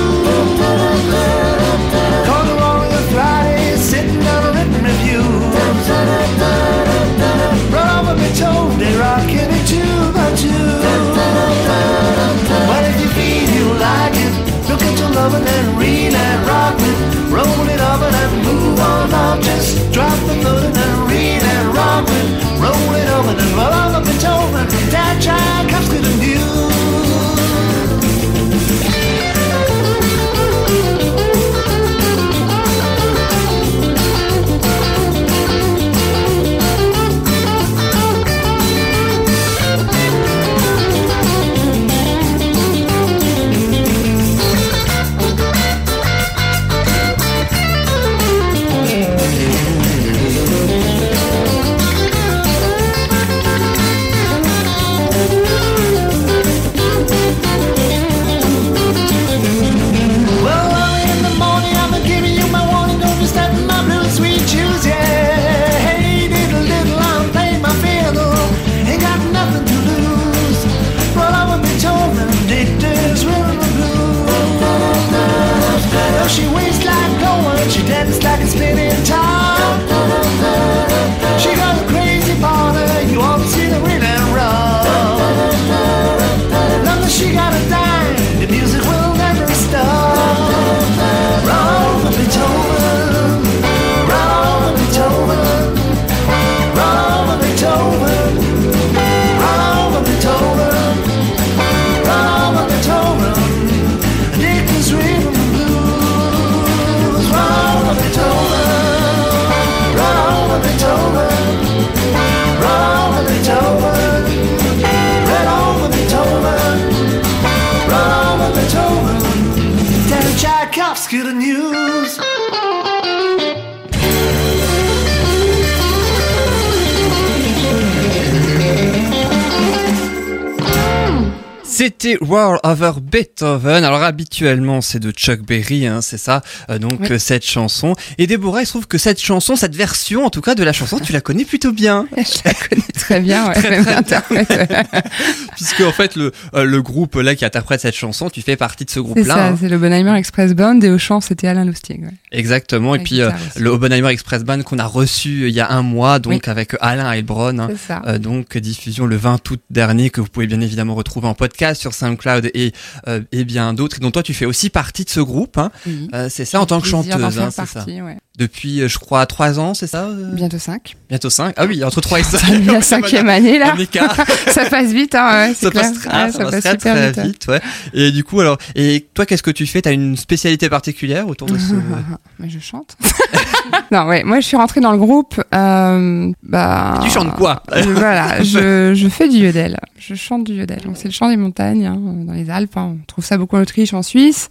Beethoven. Alors habituellement c'est de Chuck Berry, hein, c'est ça. Euh, donc Oui. euh, cette chanson. Et Déborah, il se trouve que cette chanson, cette version en tout cas de la chanson, tu la connais plutôt bien, Je la connais très bien, ouais, même l'interprète. ouais. puisque en fait le euh, le groupe là qui interprète cette chanson, tu fais partie de ce C'est groupe-là. ça, hein. c'est le Bonheimer Express Band et au chant c'était Alain Lustig. Ouais. Exactement. Et puis euh, le Oppenheimer Express Band qu'on a reçu il y a un mois, donc avec Alain Heilbronn. hein. C'est. Euh, donc diffusion le 20 août dernier que vous pouvez bien évidemment retrouver en podcast sur SoundCloud et euh, et bien d'autres dont toi tu fais aussi partie de ce groupe hein. Oui. Euh, c'est ça en tant que chanteuse hein, c'est ça partie, ouais. depuis euh, je crois trois ans c'est ça euh? Bientôt 5. bientôt cinq ah oui entre trois et cinq La cinquième année là. Ça passe vite, hein, ouais, ça clair. passe, ah, Ouais, ça passe très, très vite. vite ouais et du coup alors et toi qu'est-ce que tu fais? T'as une spécialité particulière autour de ce Mais je chante. non, ouais, moi je suis rentrée dans le groupe. Euh, bah, tu chantes quoi je- Voilà, je, je fais du yodel. Je chante du yodel. Donc c'est le chant des montagnes, hein, dans les Alpes. hein. On trouve ça beaucoup en Autriche, en Suisse.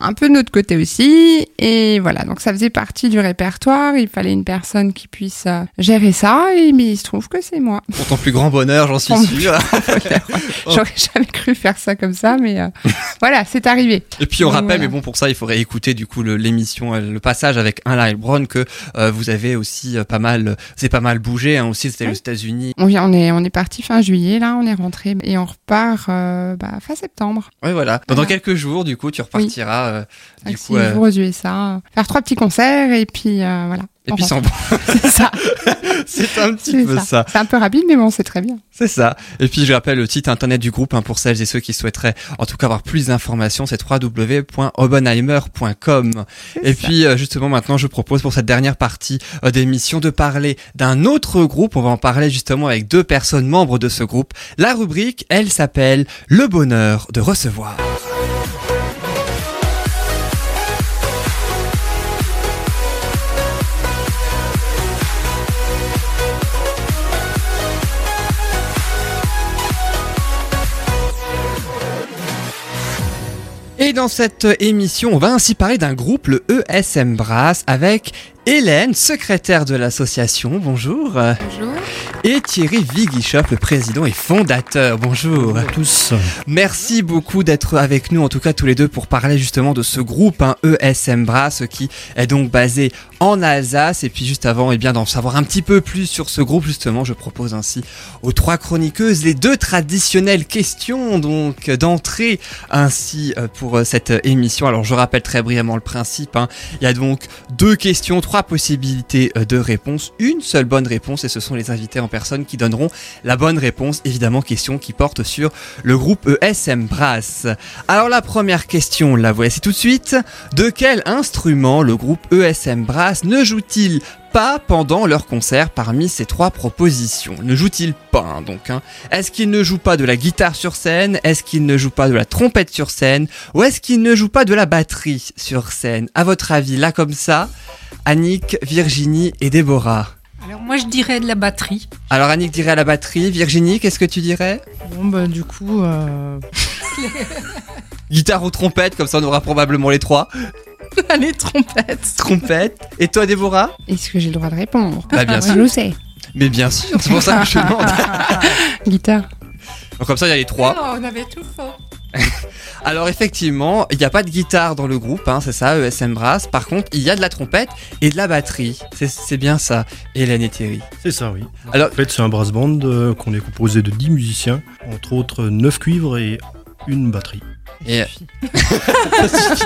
Un peu de notre côté aussi. Et voilà, donc ça faisait partie du répertoire. Il fallait une personne qui puisse euh, gérer ça. Et mais il se trouve que c'est moi. pour ton plus grand bonheur j'en suis sûr J'aurais jamais cru faire ça comme ça, mais euh, voilà, c'est arrivé. Et puis on rappelle, voilà. mais bon pour ça il faudrait écouter du coup l'émission, euh, le passage avec Alain Heilbronn que euh, vous avez aussi euh, pas mal, c'est pas mal bougé hein, aussi. C'était aux États-Unis. On, vient, on est, on est parti fin juillet, là, on est rentré et on repart bah, fin septembre. Ouais voilà. Voilà. quelques jours du coup tu repartiras. Euh, du coup, six euh, aux USA, faire trois petits concerts et puis euh, voilà. et puis c'est ça. c'est un petit c'est peu ça. ça. C'est un peu rapide, mais bon, c'est très bien. C'est ça. Et puis je rappelle le site internet du groupe hein, pour celles et ceux qui souhaiteraient en tout cas avoir plus d'informations, c'est www.obenheimer.com. Et ça. puis justement maintenant je propose pour cette dernière partie d'émission de parler d'un autre groupe. On va en parler justement avec deux personnes membres de ce groupe. La rubrique, elle s'appelle Le bonheur de recevoir. Et dans cette émission, on va ainsi parler d'un groupe, le ESM Brass, avec Hélène, secrétaire de l'association, bonjour, Bonjour. et Thierry Viguichop, le président et fondateur, bonjour. Bonjour à tous. Merci beaucoup d'être avec nous, en tout cas tous les deux, pour parler justement de ce groupe, hein, ESM Brass, qui est donc basé en Alsace. Et puis juste avant, eh bien, d'en savoir un petit peu plus sur ce groupe, justement, je propose ainsi aux trois chroniqueuses les deux traditionnelles questions, donc d'entrée, ainsi euh, pour euh, cette émission. Alors je rappelle très brièvement le principe. hein. Il y a donc deux questions, trois possibilités euh, de réponse, une seule bonne réponse, et ce sont les invités en personne qui donneront la bonne réponse. Évidemment, question qui porte sur le groupe ESM Brass. Alors la première question, la voici tout de suite. De quel instrument le groupe ESM Brass ne joue-t-il pas pendant leur concert parmi ces trois propositions. Ne joue-t-il pas hein, donc hein? Est-ce qu'il ne joue pas de la guitare sur scène? Est-ce qu'il ne joue pas de la trompette sur scène? Ou est-ce qu'il ne joue pas de la batterie sur scène? À votre avis, là comme ça, Annick, Virginie et Déborah. Alors moi je dirais de la batterie. Alors Annick dirait à la batterie, Virginie, qu'est-ce que tu dirais? Bon, bah, du coup, euh... Guitare ou trompette, comme ça on aura probablement les trois. les trompettes. Trompette. Et toi Déborah? Est-ce que j'ai le droit de répondre? Bah bien sûr. Je le sais. Mais bien sûr, c'est pour ça que je demande. Guitare. Donc comme ça il y a les trois. on avait tout faux. Alors effectivement, il n'y a pas de guitare dans le groupe, hein, c'est ça, ESM Brass. Par contre, il y a de la trompette et de la batterie. C'est- C'est bien ça, Hélène et Thierry. C'est ça, oui. Alors- En fait, c'est un brass band euh, qu'on est composé de 10 musiciens, entre autres 9 cuivres et une batterie. Et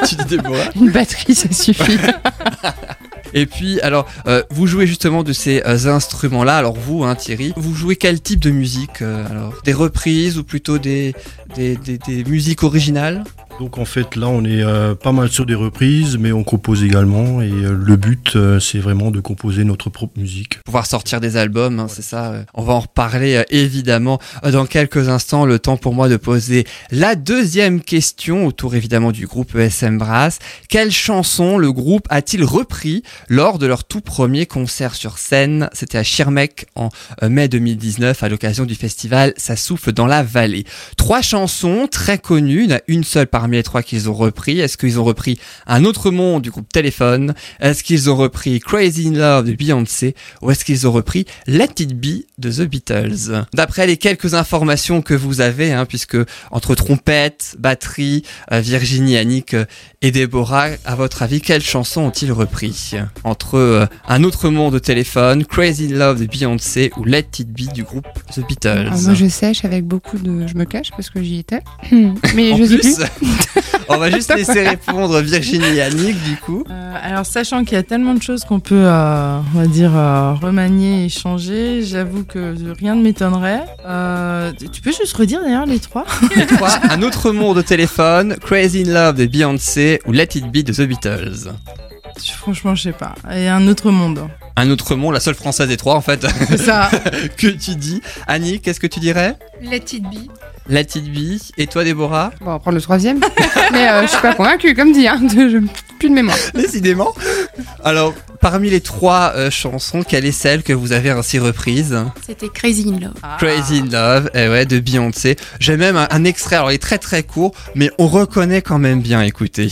tu dis Déborah. Une batterie, ça suffit. Et puis, alors, euh, vous jouez justement de ces euh, instruments-là. Alors vous, hein, Thierry, vous jouez quel type de musique euh, Alors, des reprises ou plutôt des des, des, des musiques originales? Donc en fait, là, on est euh, pas mal sur des reprises, mais on compose également. Et euh, le but, euh, c'est vraiment de composer notre propre musique. pouvoir sortir des albums, hein, c'est ça. euh. On va en reparler euh, évidemment euh, dans quelques instants. Le temps pour moi de poser la deuxième question autour évidemment du groupe ESM Brass. Quelle chanson le groupe a-t-il repris lors de leur tout premier concert sur scène? C'était à Schirmeck en mai 2019 à l'occasion du festival Ça souffle dans la vallée. Trois chansons très connues, une seule parmi parmi les trois qu'ils ont repris. Est-ce qu'ils ont repris Un autre monde du groupe Téléphone? Est-ce qu'ils ont repris Crazy in Love de Beyoncé? Ou est-ce qu'ils ont repris Let It Be de The Beatles? D'après les quelques informations que vous avez, hein, puisque entre trompette, batterie, euh, Virginie, Annick euh, et Déborah, à votre avis, quelles chansons ont-ils repris? Entre euh, Un autre monde de téléphone, Crazy in Love de Beyoncé ou Let It Be du groupe The Beatles? Moi, je sèche avec beaucoup de. Je me cache parce que j'y étais. Mais En je sais plus. on va juste laisser répondre Virginie et Annick du coup. Euh, alors, sachant qu'il y a tellement de choses qu'on peut, euh, on va dire, euh, remanier et changer, j'avoue que rien ne m'étonnerait. Euh, tu peux juste redire d'ailleurs les trois? Les trois, Un autre monde de téléphone, Crazy in Love de Beyoncé ou Let It Be de The Beatles. Franchement, je sais pas. Et un autre monde. Un autre monde, la seule française des trois en fait, C'est ça. que tu dis. Annick, qu'est-ce que tu dirais? Let it be. Let It Be. Et toi Déborah? Bon, on va prendre le troisième. Mais euh, je suis pas convaincue, comme dit. Hein, de- je- plus de mémoire. Décidément. Alors, parmi les trois euh, chansons, quelle est celle que vous avez ainsi reprise? C'était Crazy in Love. Crazy in Love, eh ouais, de Beyoncé. J'ai même un, un extrait, alors il est très très court, mais on reconnaît quand même bien, écoutez.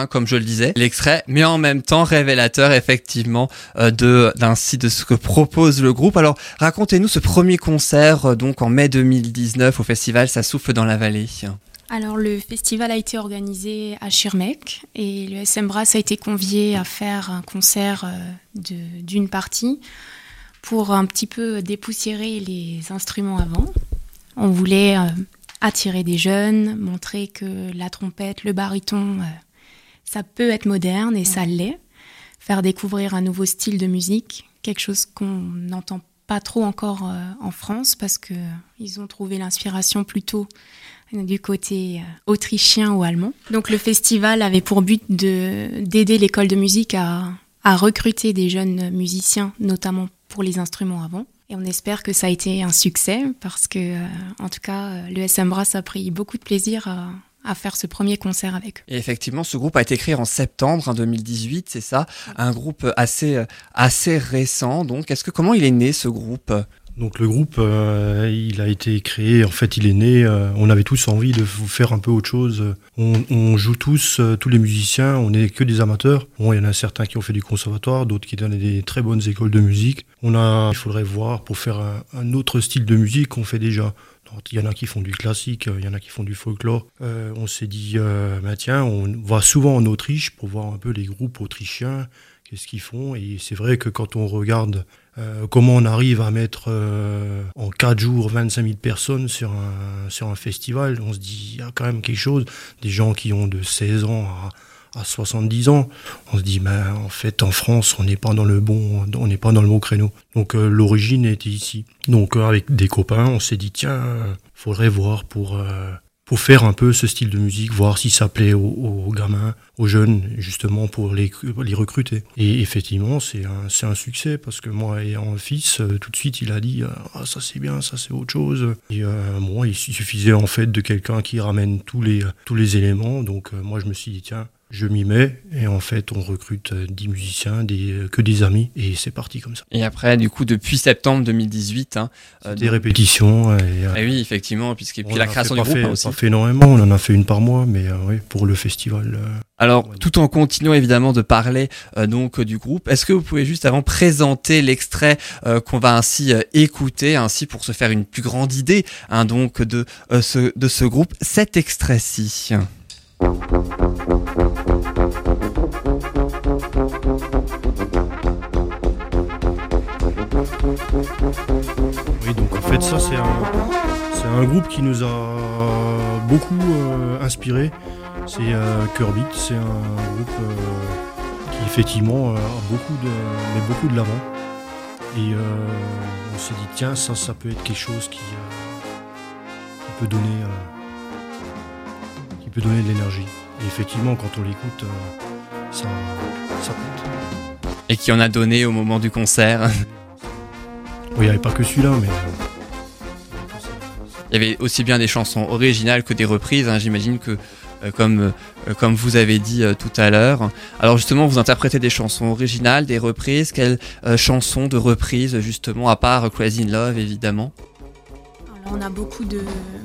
Hein, comme je le disais, l'extrait, mais en même temps révélateur effectivement euh, de d'ainsi de ce que propose le groupe. Alors racontez-nous ce premier concert euh, donc en mai 2019 au festival Ça souffle dans la vallée. Alors le festival a été organisé à Schirmeck et le SM Brass a été convié à faire un concert euh, d'une partie pour un petit peu dépoussiérer les instruments avant. On voulait euh, attirer des jeunes, montrer que la trompette, le baryton, ça peut être moderne et ça l'est. Faire découvrir un nouveau style de musique, quelque chose qu'on n'entend pas trop encore euh, en France parce que ils ont trouvé l'inspiration plutôt du côté euh, autrichien ou allemand. Donc le festival avait pour but de d'aider l'école de musique à, à recruter des jeunes musiciens, notamment pour les instruments avant. Et on espère que ça a été un succès parce que, euh, en tout cas, euh, le SM Brass a pris beaucoup de plaisir à, à faire ce premier concert avec. Et effectivement, ce groupe a été créé en septembre hein, 2018, c'est ça, un groupe assez euh, assez récent. Donc, est-ce que comment il est né ce groupe? Donc le groupe, euh, il a été créé, en fait il est né, euh, on avait tous envie de vous faire un peu autre chose. On, on joue tous, euh, tous les musiciens, on n'est que des amateurs. Bon, il y en a certains qui ont fait du conservatoire, d'autres qui donnent des très bonnes écoles de musique. On a, il faudrait voir pour faire un, un autre style de musique qu'on fait déjà. Il y en a qui font du classique, euh, il y en a qui font du folklore. Euh, on s'est dit, euh, bah, tiens, on va souvent en Autriche pour voir un peu les groupes autrichiens, qu'est-ce qu'ils font. Et c'est vrai que quand on regarde comment on arrive à mettre en 4 jours 25 000 personnes sur un, sur un festival On se dit, il y a quand même quelque chose. Des gens qui ont de 16 ans à, à 70 ans. On se dit, ben, en fait, en France, on n'est pas dans le bon, on n'est pas dans le bon créneau. Donc euh, l'origine était ici. Donc euh, avec des copains, on s'est dit, tiens, euh, faudrait voir pour... pour faire un peu ce style de musique, voir si ça plaît aux, aux gamins, aux jeunes, justement pour les, les recruter. Et effectivement, c'est un, un succès parce que moi, ayant un fils, tout de suite, il a dit ah ça c'est bien, ça c'est autre chose. Et moi, il suffisait en fait de quelqu'un qui ramène tous les tous les éléments. Donc moi, je me suis dit tiens. Je m'y mets et en fait on recrute euh, 10 musiciens, des, euh, que des amis et c'est parti comme ça. Et après, du coup, depuis septembre 2018, hein, euh, Des donc- répétitions. Et, euh, Eh oui, effectivement, puisque on puis la création du groupe fait, hein, aussi. pas fait énormément, on en a fait une par mois, mais euh, oui, pour le festival. euh, Alors, Ouais. tout en continuant évidemment de parler euh, donc euh, du groupe, est-ce que vous pouvez juste avant présenter l'extrait euh, qu'on va ainsi euh, écouter, ainsi pour se faire une plus grande idée, hein, donc de euh, ce de ce groupe, cet extrait-ci? Oui, donc en fait, ça, c'est un, un groupe qui nous a beaucoup euh, inspiré. C'est euh, Curbeat, c'est un groupe euh, qui, effectivement, euh, beaucoup de, met beaucoup de l'avant. Et euh, on s'est dit, tiens, ça, ça peut être quelque chose qui, qui peut donner, qui peut donner de l'énergie. Et effectivement, quand on l'écoute, ça, ça pète. Et qui en a donné au moment du concert. Bon, Il n'y avait pas que celui-là, mais. Il y avait aussi bien des chansons originales que des reprises. hein. J'imagine que, euh, comme, euh, comme vous avez dit euh, tout à l'heure. Alors justement, vous interprétez des chansons originales, des reprises. Quelles euh, chansons de reprises, justement, à part Crazy in Love, évidemment? Alors, on a beaucoup de,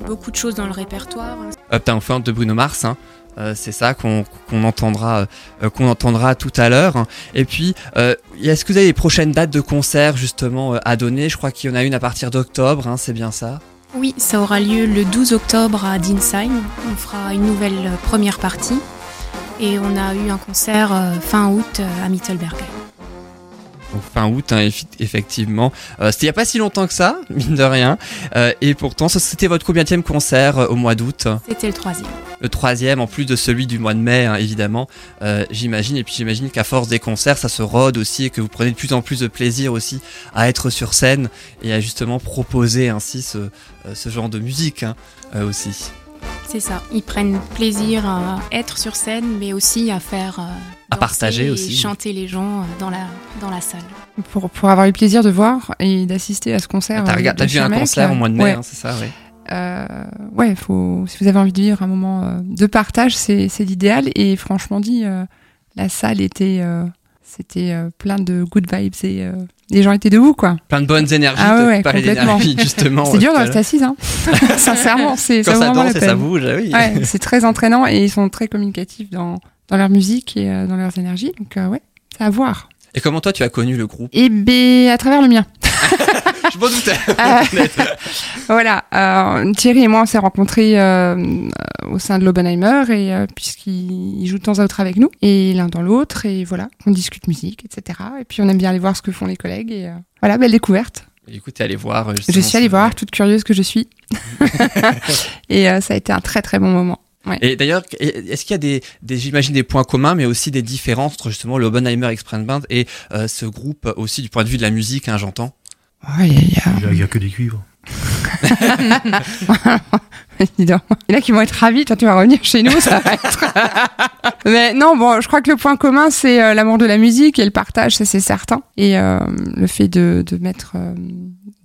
beaucoup de choses dans le répertoire. Uptown Funk de Bruno Mars. hein. Euh, c'est ça qu'on entendra, euh, qu'on entendra tout à l'heure. Et puis, euh, est-ce que vous avez les prochaines dates de concert justement à donner? Je crois qu'il y en a une à partir d'octobre, hein, c'est bien ça? Oui, ça aura lieu le 12 octobre à Dinsheim. On fera une nouvelle première partie. Et on a eu un concert fin août à Mittelberg. Donc fin août, hein, effectivement. Euh, C'était il n'y a pas si longtemps que ça, mine de rien. Euh, et pourtant, c'était votre combienième concert euh, au mois d'août C'était le troisième. Le troisième, en plus de celui du mois de mai, hein, évidemment, j'imagine. Et puis j'imagine qu'à force des concerts, ça se rôde aussi et que vous prenez de plus en plus de plaisir aussi à être sur scène et à justement proposer ainsi ce, ce genre de musique hein, aussi. C'est ça. Ils prennent plaisir à être sur scène, mais aussi à faire. À partager et aussi. chanter les gens euh, dans la, dans la salle. Pour, pour avoir eu le plaisir de voir et d'assister à ce concert. T'as euh, vu un concert au mois de mai, Ouais. hein, c'est ça, oui. Euh, ouais, faut, si vous avez envie de vivre un moment euh, de partage, c'est c'est l'idéal. Et franchement dit, euh, la salle était, euh, c'était euh, plein de good vibes et euh, les gens étaient debout, quoi. Plein de bonnes énergies. Ah ouais, ouais, d'énergie, justement. C'est dur de rester assise, hein. Sincèrement, c'est ça ça danse et ça bouge, ah oui. Ouais, c'est très entraînant et ils sont très communicatifs dans, dans leur musique et euh, dans leurs énergies. Donc, euh, ouais, c'est à voir. Et comment toi tu as connu le groupe? Et ben, à travers le mien. Je m'en doutais. Euh, voilà, euh, Thierry et moi, on s'est rencontrés euh, au sein de l'Obenheimer et puisqu'il il joue de temps à autre avec nous et l'un dans l'autre et voilà, on discute musique, etc. Et puis on aime bien aller voir ce que font les collègues et voilà, belle découverte. Écoutez, allez voir. euh, Je suis allée voir, toute curieuse que je suis, et ça a été un très très bon moment. Et d'ailleurs, est-ce qu'il y a des, des j'imagine des points communs, mais aussi des différences entre justement le Oppenheimer Express Band et euh, ce groupe aussi du point de vue de la musique, hein, j'entends? Ouais, il y a- il y a- Il n'y a, a que des cuivres. Dis donc. Il y en a qui vont être ravis, toi tu vas revenir chez nous, ça va être... Mais non, bon, je crois que le point commun, c'est euh, l'amour de la musique et le partage, ça c'est certain. Et euh, le fait de, de mettre, euh,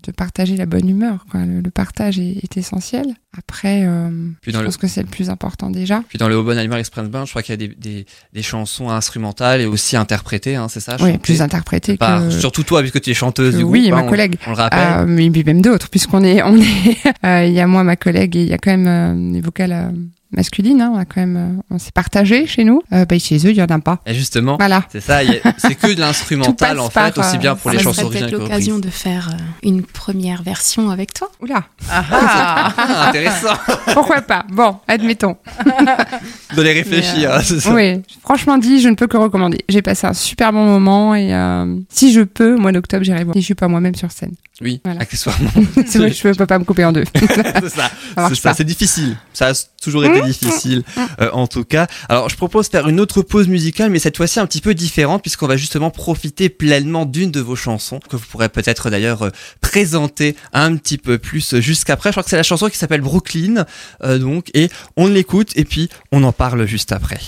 de partager la bonne humeur, quoi. Le, le partage est, est essentiel. Après, euh, je le pense que c'est le plus important déjà. puis dans le Oppenheimer Express Band, je crois qu'il y a des, des, des chansons instrumentales et aussi interprétées, hein, c'est ça Oui, plus interprété par- que... Surtout toi, puisque tu es chanteuse que- du oui, groupe. ma hein, collègue. On, le rappelle. Euh, mais même d'autres, puisqu'on est, on est, euh, il y a moi, ma collègue, et il y a quand même euh, des vocales euh, masculines. Hein, on a quand même, euh, on s'est partagé chez nous. Euh, bah, chez eux, il y en a pas. et justement, Voilà. c'est ça, il y a- c'est que de l'instrumental en fait, par, aussi bien euh, pour Ça les chansons peut-être originales que l'occasion de faire euh, une première version avec toi. Oula. Ah, intéressant Pourquoi pas Bon, admettons. de les réfléchir. hein, c'est ça. Oui, franchement dit, je ne peux que recommander. J'ai passé un super bon moment et euh, si je peux, au mois d'octobre, j'irai voir. Et je suis pas moi-même sur scène. Oui, Voilà. accessoirement. c'est vrai que je peux pas me couper en deux. c'est ça. C'est difficile. Ça a toujours été difficile, euh, en tout cas. Alors, je propose de faire une autre pause musicale, mais cette fois-ci un petit peu différente, puisqu'on va justement profiter pleinement d'une de vos chansons, que vous pourrez peut-être d'ailleurs euh, présenter un petit peu plus euh, jusqu'après. Je crois que c'est la chanson qui s'appelle Brooklyn, euh, donc, et on l'écoute, et puis on en parle juste après.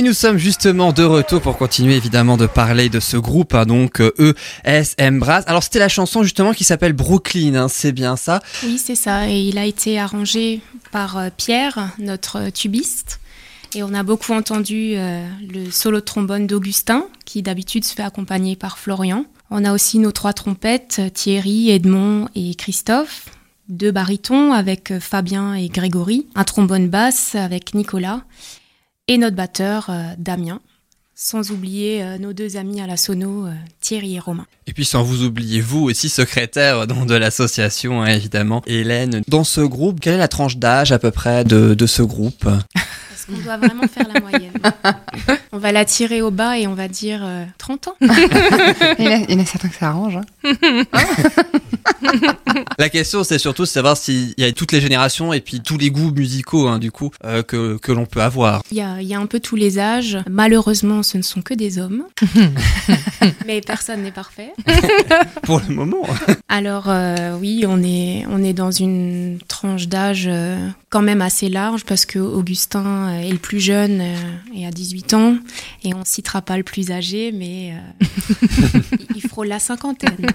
Et nous sommes justement de retour pour continuer évidemment de parler de ce groupe, hein, donc euh, ESM Brass. Alors c'était la chanson justement qui s'appelle Brooklyn, hein, c'est bien ça? Oui, c'est ça. Et il a été arrangé par euh, Pierre, notre tubiste. Et on a beaucoup entendu euh, le solo de trombone d'Augustin, qui d'habitude se fait accompagner par Florian. On a aussi nos trois trompettes, Thierry, Edmond et Christophe. Deux barytons avec Fabien et Grégory. Un trombone basse avec Nicolas et notre batteur euh, Damien. Sans oublier euh, nos deux amis à la sono, euh, Thierry et Romain. Et puis sans vous oublier vous aussi secrétaire donc, de l'association hein, évidemment, Hélène. Dans ce groupe, quelle est la tranche d'âge à peu près de, de ce groupe? Est-ce qu'on doit vraiment faire la moyenne On va la tirer au bas et on va dire euh, 30 ans. Il y, en a, il y en a certains que ça arrange. hein. La question c'est surtout de savoir s'il y a toutes les générations et puis tous les goûts musicaux hein, du coup euh, que, que l'on peut avoir. Il y, a, il y a un peu tous les âges. Malheureusement, ce ne sont que des hommes. Mais personne n'est parfait. Pour le moment. Alors euh, oui, on est, on est dans une tranche d'âge euh, quand même assez large parce que Augustin euh, est le plus jeune et a 18 ans et on citera pas le plus âgé mais il- il frôle la cinquantaine.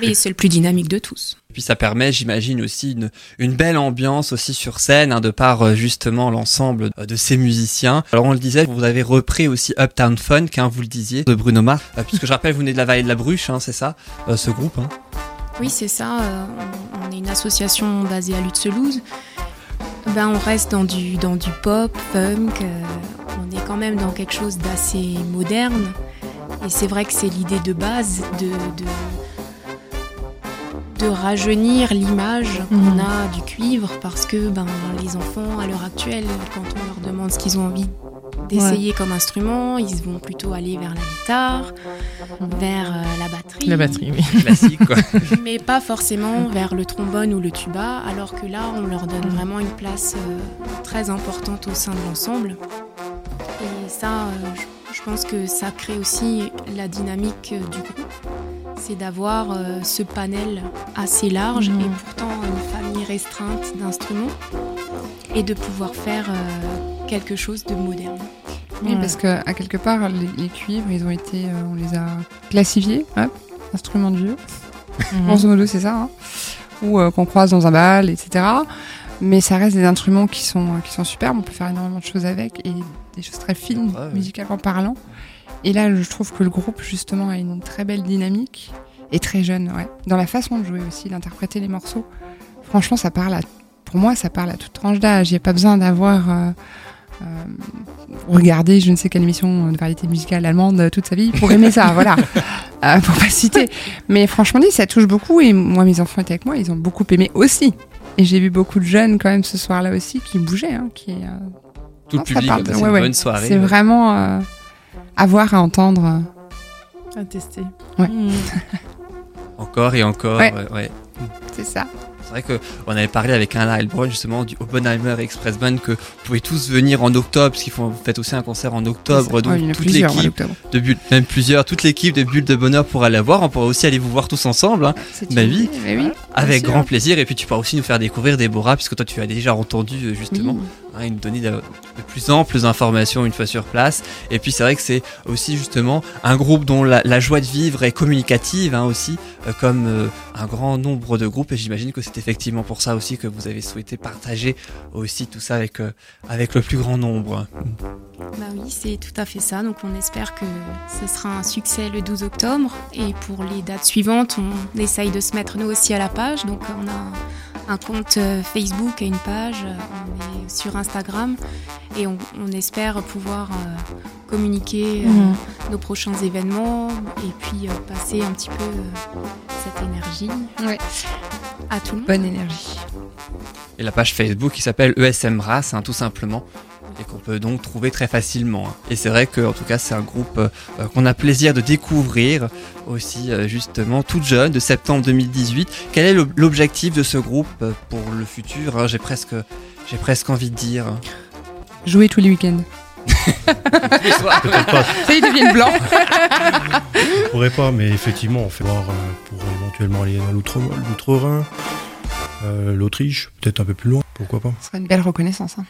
Mais c'est le plus dynamique de tous. Puis ça permet, j'imagine aussi une, une belle ambiance aussi sur scène, hein, de par euh, justement l'ensemble euh, de ces musiciens. Alors on le disait, vous avez repris aussi Uptown Funk, hein, vous le disiez, de Bruno Mars, Euh, puisque je rappelle, vous venez de la vallée de la Bruche, hein, c'est ça, euh, ce groupe. Hein. Oui, c'est ça. on, est une association basée à Lutzelouse. Ben, on reste dans du, dans du pop, funk. on est quand même dans quelque chose d'assez moderne. Et c'est vrai que c'est l'idée de base de, de rajeunir l'image qu'on Mhm. a du cuivre parce que ben, les enfants, à l'heure actuelle, quand on leur demande ce qu'ils ont envie d'essayer comme instrument, ils vont plutôt aller vers la guitare, vers euh, la batterie La batterie, oui. Classique, quoi. mais pas forcément vers le trombone ou le tuba, alors que là, on leur donne vraiment une place euh, très importante au sein de l'ensemble. Et ça, euh, je, je pense que ça crée aussi la dynamique euh, du groupe. C'est d'avoir euh, ce panel assez large Mhm. et pourtant une famille restreinte d'instruments et de pouvoir faire euh, quelque chose de moderne. Oui, Ouais. parce que à quelque part, les, les cuivres, ils ont été, euh, on les a classifiés, hop, instruments de vieux. Mhm. Grosso modo, c'est ça. hein. Ou euh, qu'on croise dans un bal, etc. Mais ça reste des instruments qui sont, qui sont superbes. On peut faire énormément de choses avec et des choses très fines, Ouais, ouais. musicalement parlant. Et là, je trouve que le groupe, justement, a une très belle dynamique et très jeune, ouais. Dans la façon de jouer aussi, d'interpréter les morceaux. Franchement, ça parle à, pour moi, ça parle à toute tranche d'âge. Il n'y a pas besoin d'avoir euh, euh, regardé je ne sais quelle émission de variété musicale allemande toute sa vie pour aimer ça, voilà. Euh, pour pas citer. Mais franchement dit, ça touche beaucoup et moi, mes enfants étaient avec moi, ils ont beaucoup aimé aussi. Et j'ai vu beaucoup de jeunes quand même ce soir-là aussi qui bougeaient, hein, qui, euh, Tout le Non, public, bah, c'est Ouais, une ouais. bonne soirée. c'est vraiment à voir, à entendre. À tester. Ouais. Mhm. Encore et encore. Ouais. C'est ça. C'est vrai que on avait parlé avec un Heilbronn justement du Oppenheimer Express Band que vous pouvez tous venir en octobre parce qu'ils font vous faites aussi un concert en octobre donc toute l'équipe de Bulle, même plusieurs toute l'équipe de Bulle de Bonheur pourra la voir on pourra aussi aller vous voir tous ensemble hein, Ma vie. oui, avec grand plaisir et puis tu pourras aussi nous faire découvrir Déborah puisque toi tu as déjà entendu euh, justement Oui. Hein, et nous donner de, plus amples informations une fois sur place. Et puis c'est vrai que c'est aussi justement un groupe dont la, la joie de vivre est communicative hein, aussi, euh, comme euh, un grand nombre de groupes. Et j'imagine que c'est effectivement pour ça aussi que vous avez souhaité partager aussi tout ça avec, euh, avec le plus grand nombre. Bah oui, c'est tout à fait ça. Donc on espère que ce sera un succès le 12 octobre. Et pour les dates suivantes, on essaye de se mettre nous aussi à la page. Donc on a un compte euh, Facebook et une page. euh, On est sur Instagram. Et on, on espère pouvoir euh, communiquer euh, Mhm. nos prochains événements et puis euh, passer un petit peu euh, cette énergie Ouais. à tout le monde. Bonne énergie. Et la page Facebook qui s'appelle ESM Race, hein, tout simplement. Et qu'on peut donc trouver très facilement. hein. Et c'est vrai que, en tout cas, c'est un groupe euh, euh, qu'on a plaisir de découvrir aussi, euh, justement, toute jeune, de septembre 2018. Quel est l'ob- l'objectif de ce groupe pour le futur hein? J'ai presque, j'ai presque envie de dire. Jouer tous les week-ends. Peut-être pas, Ça, ils deviennent blancs. on pourrait pas, mais effectivement, on fait voir pour éventuellement aller dans l'outre- l'outre-Rhin, euh, l'Autriche, peut-être un peu plus loin, pourquoi pas. Ce serait une belle reconnaissance. hein.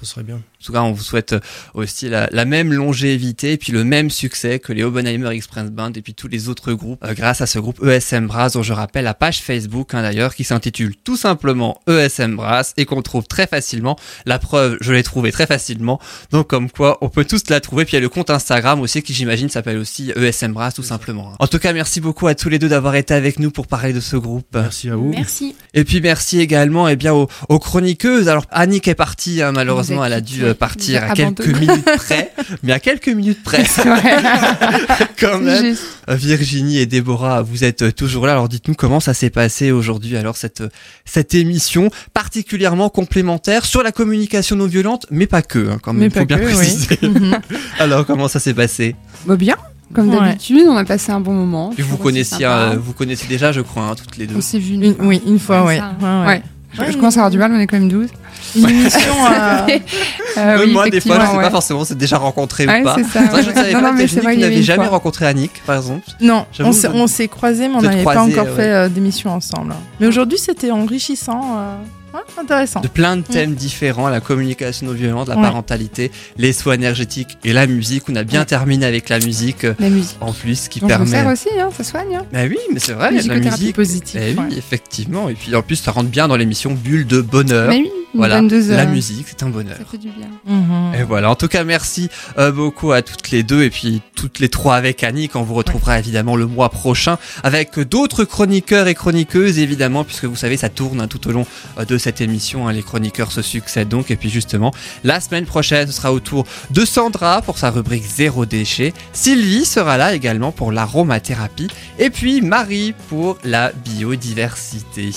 Ça serait bien. En tout cas, on vous souhaite euh, aussi la, la même longévité et puis le même succès que les Oppenheimer Express Band et puis tous les autres groupes euh, grâce à ce groupe ESM Brass dont je rappelle la page Facebook hein, d'ailleurs qui s'intitule tout simplement ESM Brass et qu'on trouve très facilement. La preuve, je l'ai trouvé très facilement. Donc comme quoi, on peut tous la trouver. Puis il y a le compte Instagram aussi qui j'imagine s'appelle aussi ESM Brass tout simplement. hein. En tout cas, merci beaucoup à tous les deux d'avoir été avec nous pour parler de ce groupe. Merci à vous. Merci. Et puis merci également eh bien aux, aux chroniqueuses. Alors Annick est partie hein, malheureusement, Elle a dû euh, partir à quelques minutes près, mais à quelques minutes près quand même. Juste. Virginie et Déborah, vous êtes euh, toujours là. Alors dites-nous comment ça s'est passé aujourd'hui. Alors cette euh, cette émission particulièrement complémentaire sur la communication non violente, mais pas que. Hein, quand même, Mais faut pas bien que, préciser. Mhm. Alors comment ça s'est passé Bah bien, comme Ouais. d'habitude, on a passé un bon moment. Et vous connaissiez, euh, vous connaissez déjà, je crois, hein, toutes les deux. On s'est vu une Une- fois. oui, une fois, Ouais, ouais. Ouais. Je, commence à avoir du mal, on est quand même 12. Une émission. euh, Euh, oui, moi, des fois, je sais effectivement, pas forcément c'est déjà rencontré Ouais, ou pas. c'est ça. Je ne savais Non, pas, non, mais que n'avez une jamais fois. rencontré Annick, par exemple. Non, on s'est, on s'est croisés, mais on n'avait pas encore ouais. fait euh, d'émission ensemble. Mais aujourd'hui, c'était enrichissant. Ouais, intéressant. de plein de thèmes différents, la communication non violente, la Ouais. parentalité, les soins énergétiques et la musique. On a bien Ouais. terminé avec la musique euh, La musique. en plus qui On permet. sert aussi, hein, ça soigne. Hein. Bah oui, mais c'est vrai, la musique. positive. Eh oui, ouais. effectivement. Et puis en plus, ça rentre bien dans l'émission Bulle de bonheur. Mais oui, une voilà, bonne la euh, musique, c'est un bonheur. Ça fait du bien. Mhm. Et voilà, en tout cas, merci euh, beaucoup à toutes les deux et puis toutes les trois avec Annick. On vous retrouvera évidemment le mois prochain avec d'autres chroniqueurs et chroniqueuses, évidemment, puisque vous savez, ça tourne hein, tout au long euh, de cette émission. hein, les chroniqueurs se succèdent donc. Et puis justement, la semaine prochaine, ce sera au tour de Sandra pour sa rubrique Zéro déchet. Sylvie sera là également pour l'aromathérapie. Et puis Marie pour la biodiversité.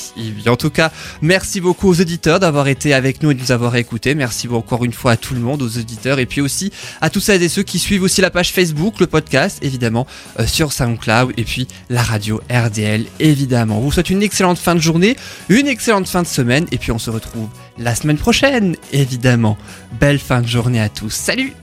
En tout cas, Merci beaucoup aux auditeurs d'avoir été avec nous et de nous avoir écoutés. Merci encore une fois à tout le monde, aux auditeurs et puis aussi à tous celles et ceux qui suivent aussi la page Facebook, le podcast évidemment euh, sur SoundCloud et puis la radio RDL évidemment. Vous souhaite une excellente fin de journée, une excellente fin de semaine et puis on se retrouve la semaine prochaine évidemment. Belle fin de journée à tous. Salut